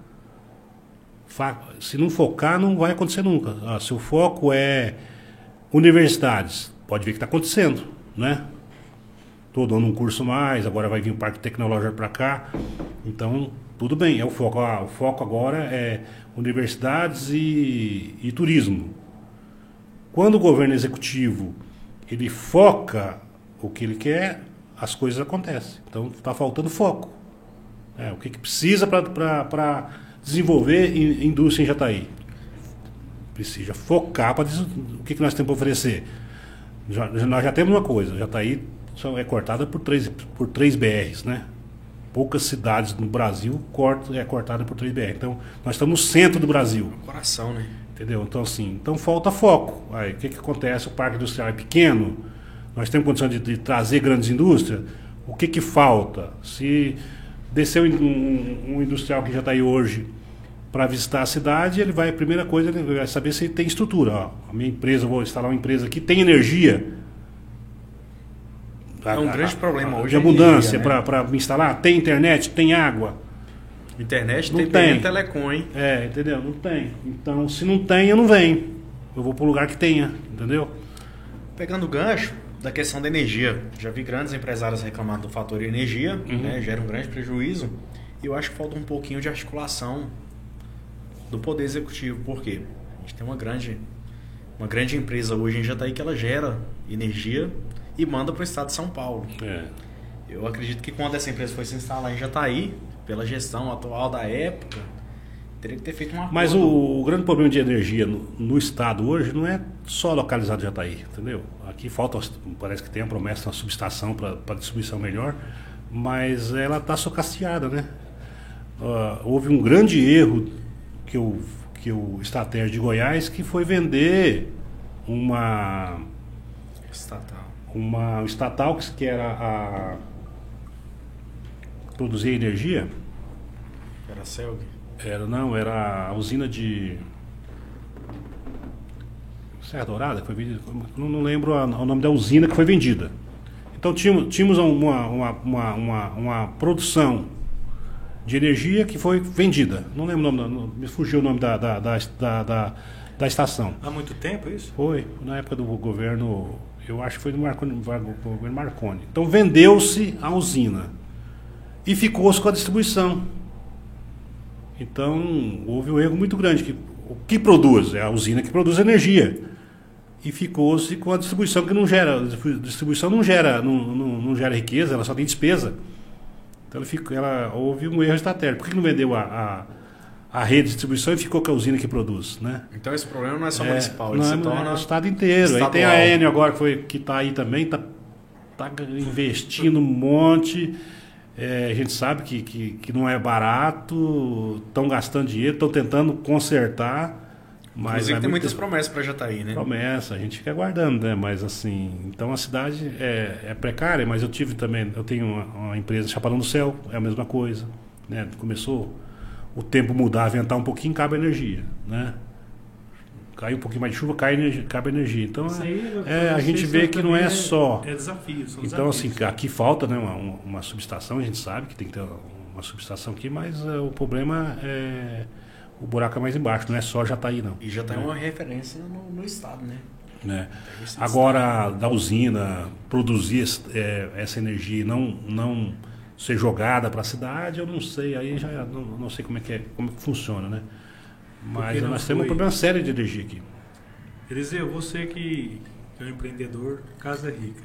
Se não focar, não vai acontecer nunca. Ah, se o foco é universidades, pode ver que está acontecendo, né? Estou dando um curso mais, agora vai vir o Parque Tecnológico para cá. Então, tudo bem, é o foco. Ah, o foco agora é universidades e, e turismo. Quando o governo executivo ele foca o que ele quer, as coisas acontecem. Então está faltando foco. É, o que, que precisa para desenvolver in- indústria em Jataí? Precisa focar para o que, que nós temos para oferecer. Já- nós já temos uma coisa, Jataí é cortada por três, por três BRs, né? Poucas cidades no Brasil corta, é cortada por três BR. Então, nós estamos no centro do Brasil. Coração, né? Entendeu? Então, assim, então falta foco. Aí, o que, que acontece? O parque industrial é pequeno, nós temos condição de, de trazer grandes indústrias. O que, que falta? Se descer um, um- um industrial que já está aí hoje para visitar a cidade, ele vai, a primeira coisa, ele vai saber se tem estrutura. Ó, a minha empresa, vou instalar uma empresa aqui, tem energia. É um grande problema hoje De a abundância né? para me instalar? Tem internet? Tem água? Internet, Não TPM, tem. telecom, hein? É, entendeu? Não tem. Então, se não tem, eu não venho. Eu vou para um lugar que tenha, entendeu? Pegando o gancho da questão da energia, já vi grandes empresários reclamando do fator energia, né, gera um grande prejuízo. E eu acho que falta um pouquinho de articulação do poder executivo. Por quê? A gente tem uma grande, uma grande empresa hoje em Jataí que ela gera energia e manda para o estado de São Paulo. É. Eu acredito que quando essa empresa foi se instalar em Jataí, pela gestão atual da época, teria que ter feito uma Mas o, o grande problema de energia no, no estado hoje não é só localizado em Jataí, entendeu? Aqui falta, parece que tem a promessa de uma subestação para distribuição melhor, mas ela está socasteada, né? Ah, houve um grande erro que o, que o estratégia de Goiás que foi vender uma estatal. Uma estatal que era a produzir energia Era a Celg. Era, não, era a usina de. Serra Dourada, que foi vendida. Não, não lembro a- o nome da usina que foi vendida. Então tínhamos, tínhamos uma, uma, uma, uma, uma produção de energia que foi vendida. Não lembro o nome, não- me fugiu o nome da, da, da, da, da- da estação. Há muito tempo isso? Foi, na época do governo, eu acho que foi do Marconi, do Marconi. Então vendeu-se a usina e ficou-se com a distribuição. Então houve um erro muito grande. Que, o que produz? É a usina que produz energia. E ficou-se com a distribuição que não gera. A distribuição não gera, não, não, não gera riqueza, ela só tem despesa. Então ela ela, houve um erro estratégico. Por que não vendeu a, a, a rede de distribuição e ficou com a usina que produz? Né? Então esse problema não é só É, municipal, ele não, se não, torna é o estado inteiro. Aí tem a estadual. Enel agora que foi- que está aí também, está tá investindo um monte. É, a gente sabe que, que, que não é barato, estão gastando dinheiro, estão tentando consertar. Mas Inclusive vai tem muitas promessas para Jataí, né? promessa, a gente fica aguardando, né? Mas assim, então a cidade é, é precária, mas eu tive também, eu tenho uma, uma empresa Chapadão do Céu, é a mesma coisa, né? Começou o tempo mudar, ventar um pouquinho, cabe energia, né? Cai um pouquinho mais de chuva, cai energia, cabe energia. Então Isso aí, é, a gente vê que não é também só. É desafio, são Então desafios. assim, aqui falta, né? Uma, uma- subestação, a gente sabe que tem que ter uma subestação aqui, mas é, o problema é o buraco é mais embaixo, não é só Jataí não. E já tá uma referência no, no estado, né? né? Agora, da usina, produzir é, essa energia e não, não ser jogada para a cidade, eu não sei, aí já não, não sei como é, que é, como que funciona, né? Mas nós temos um foi- problema sério de energia aqui. Eliseu, você que é um empreendedor, casa rica.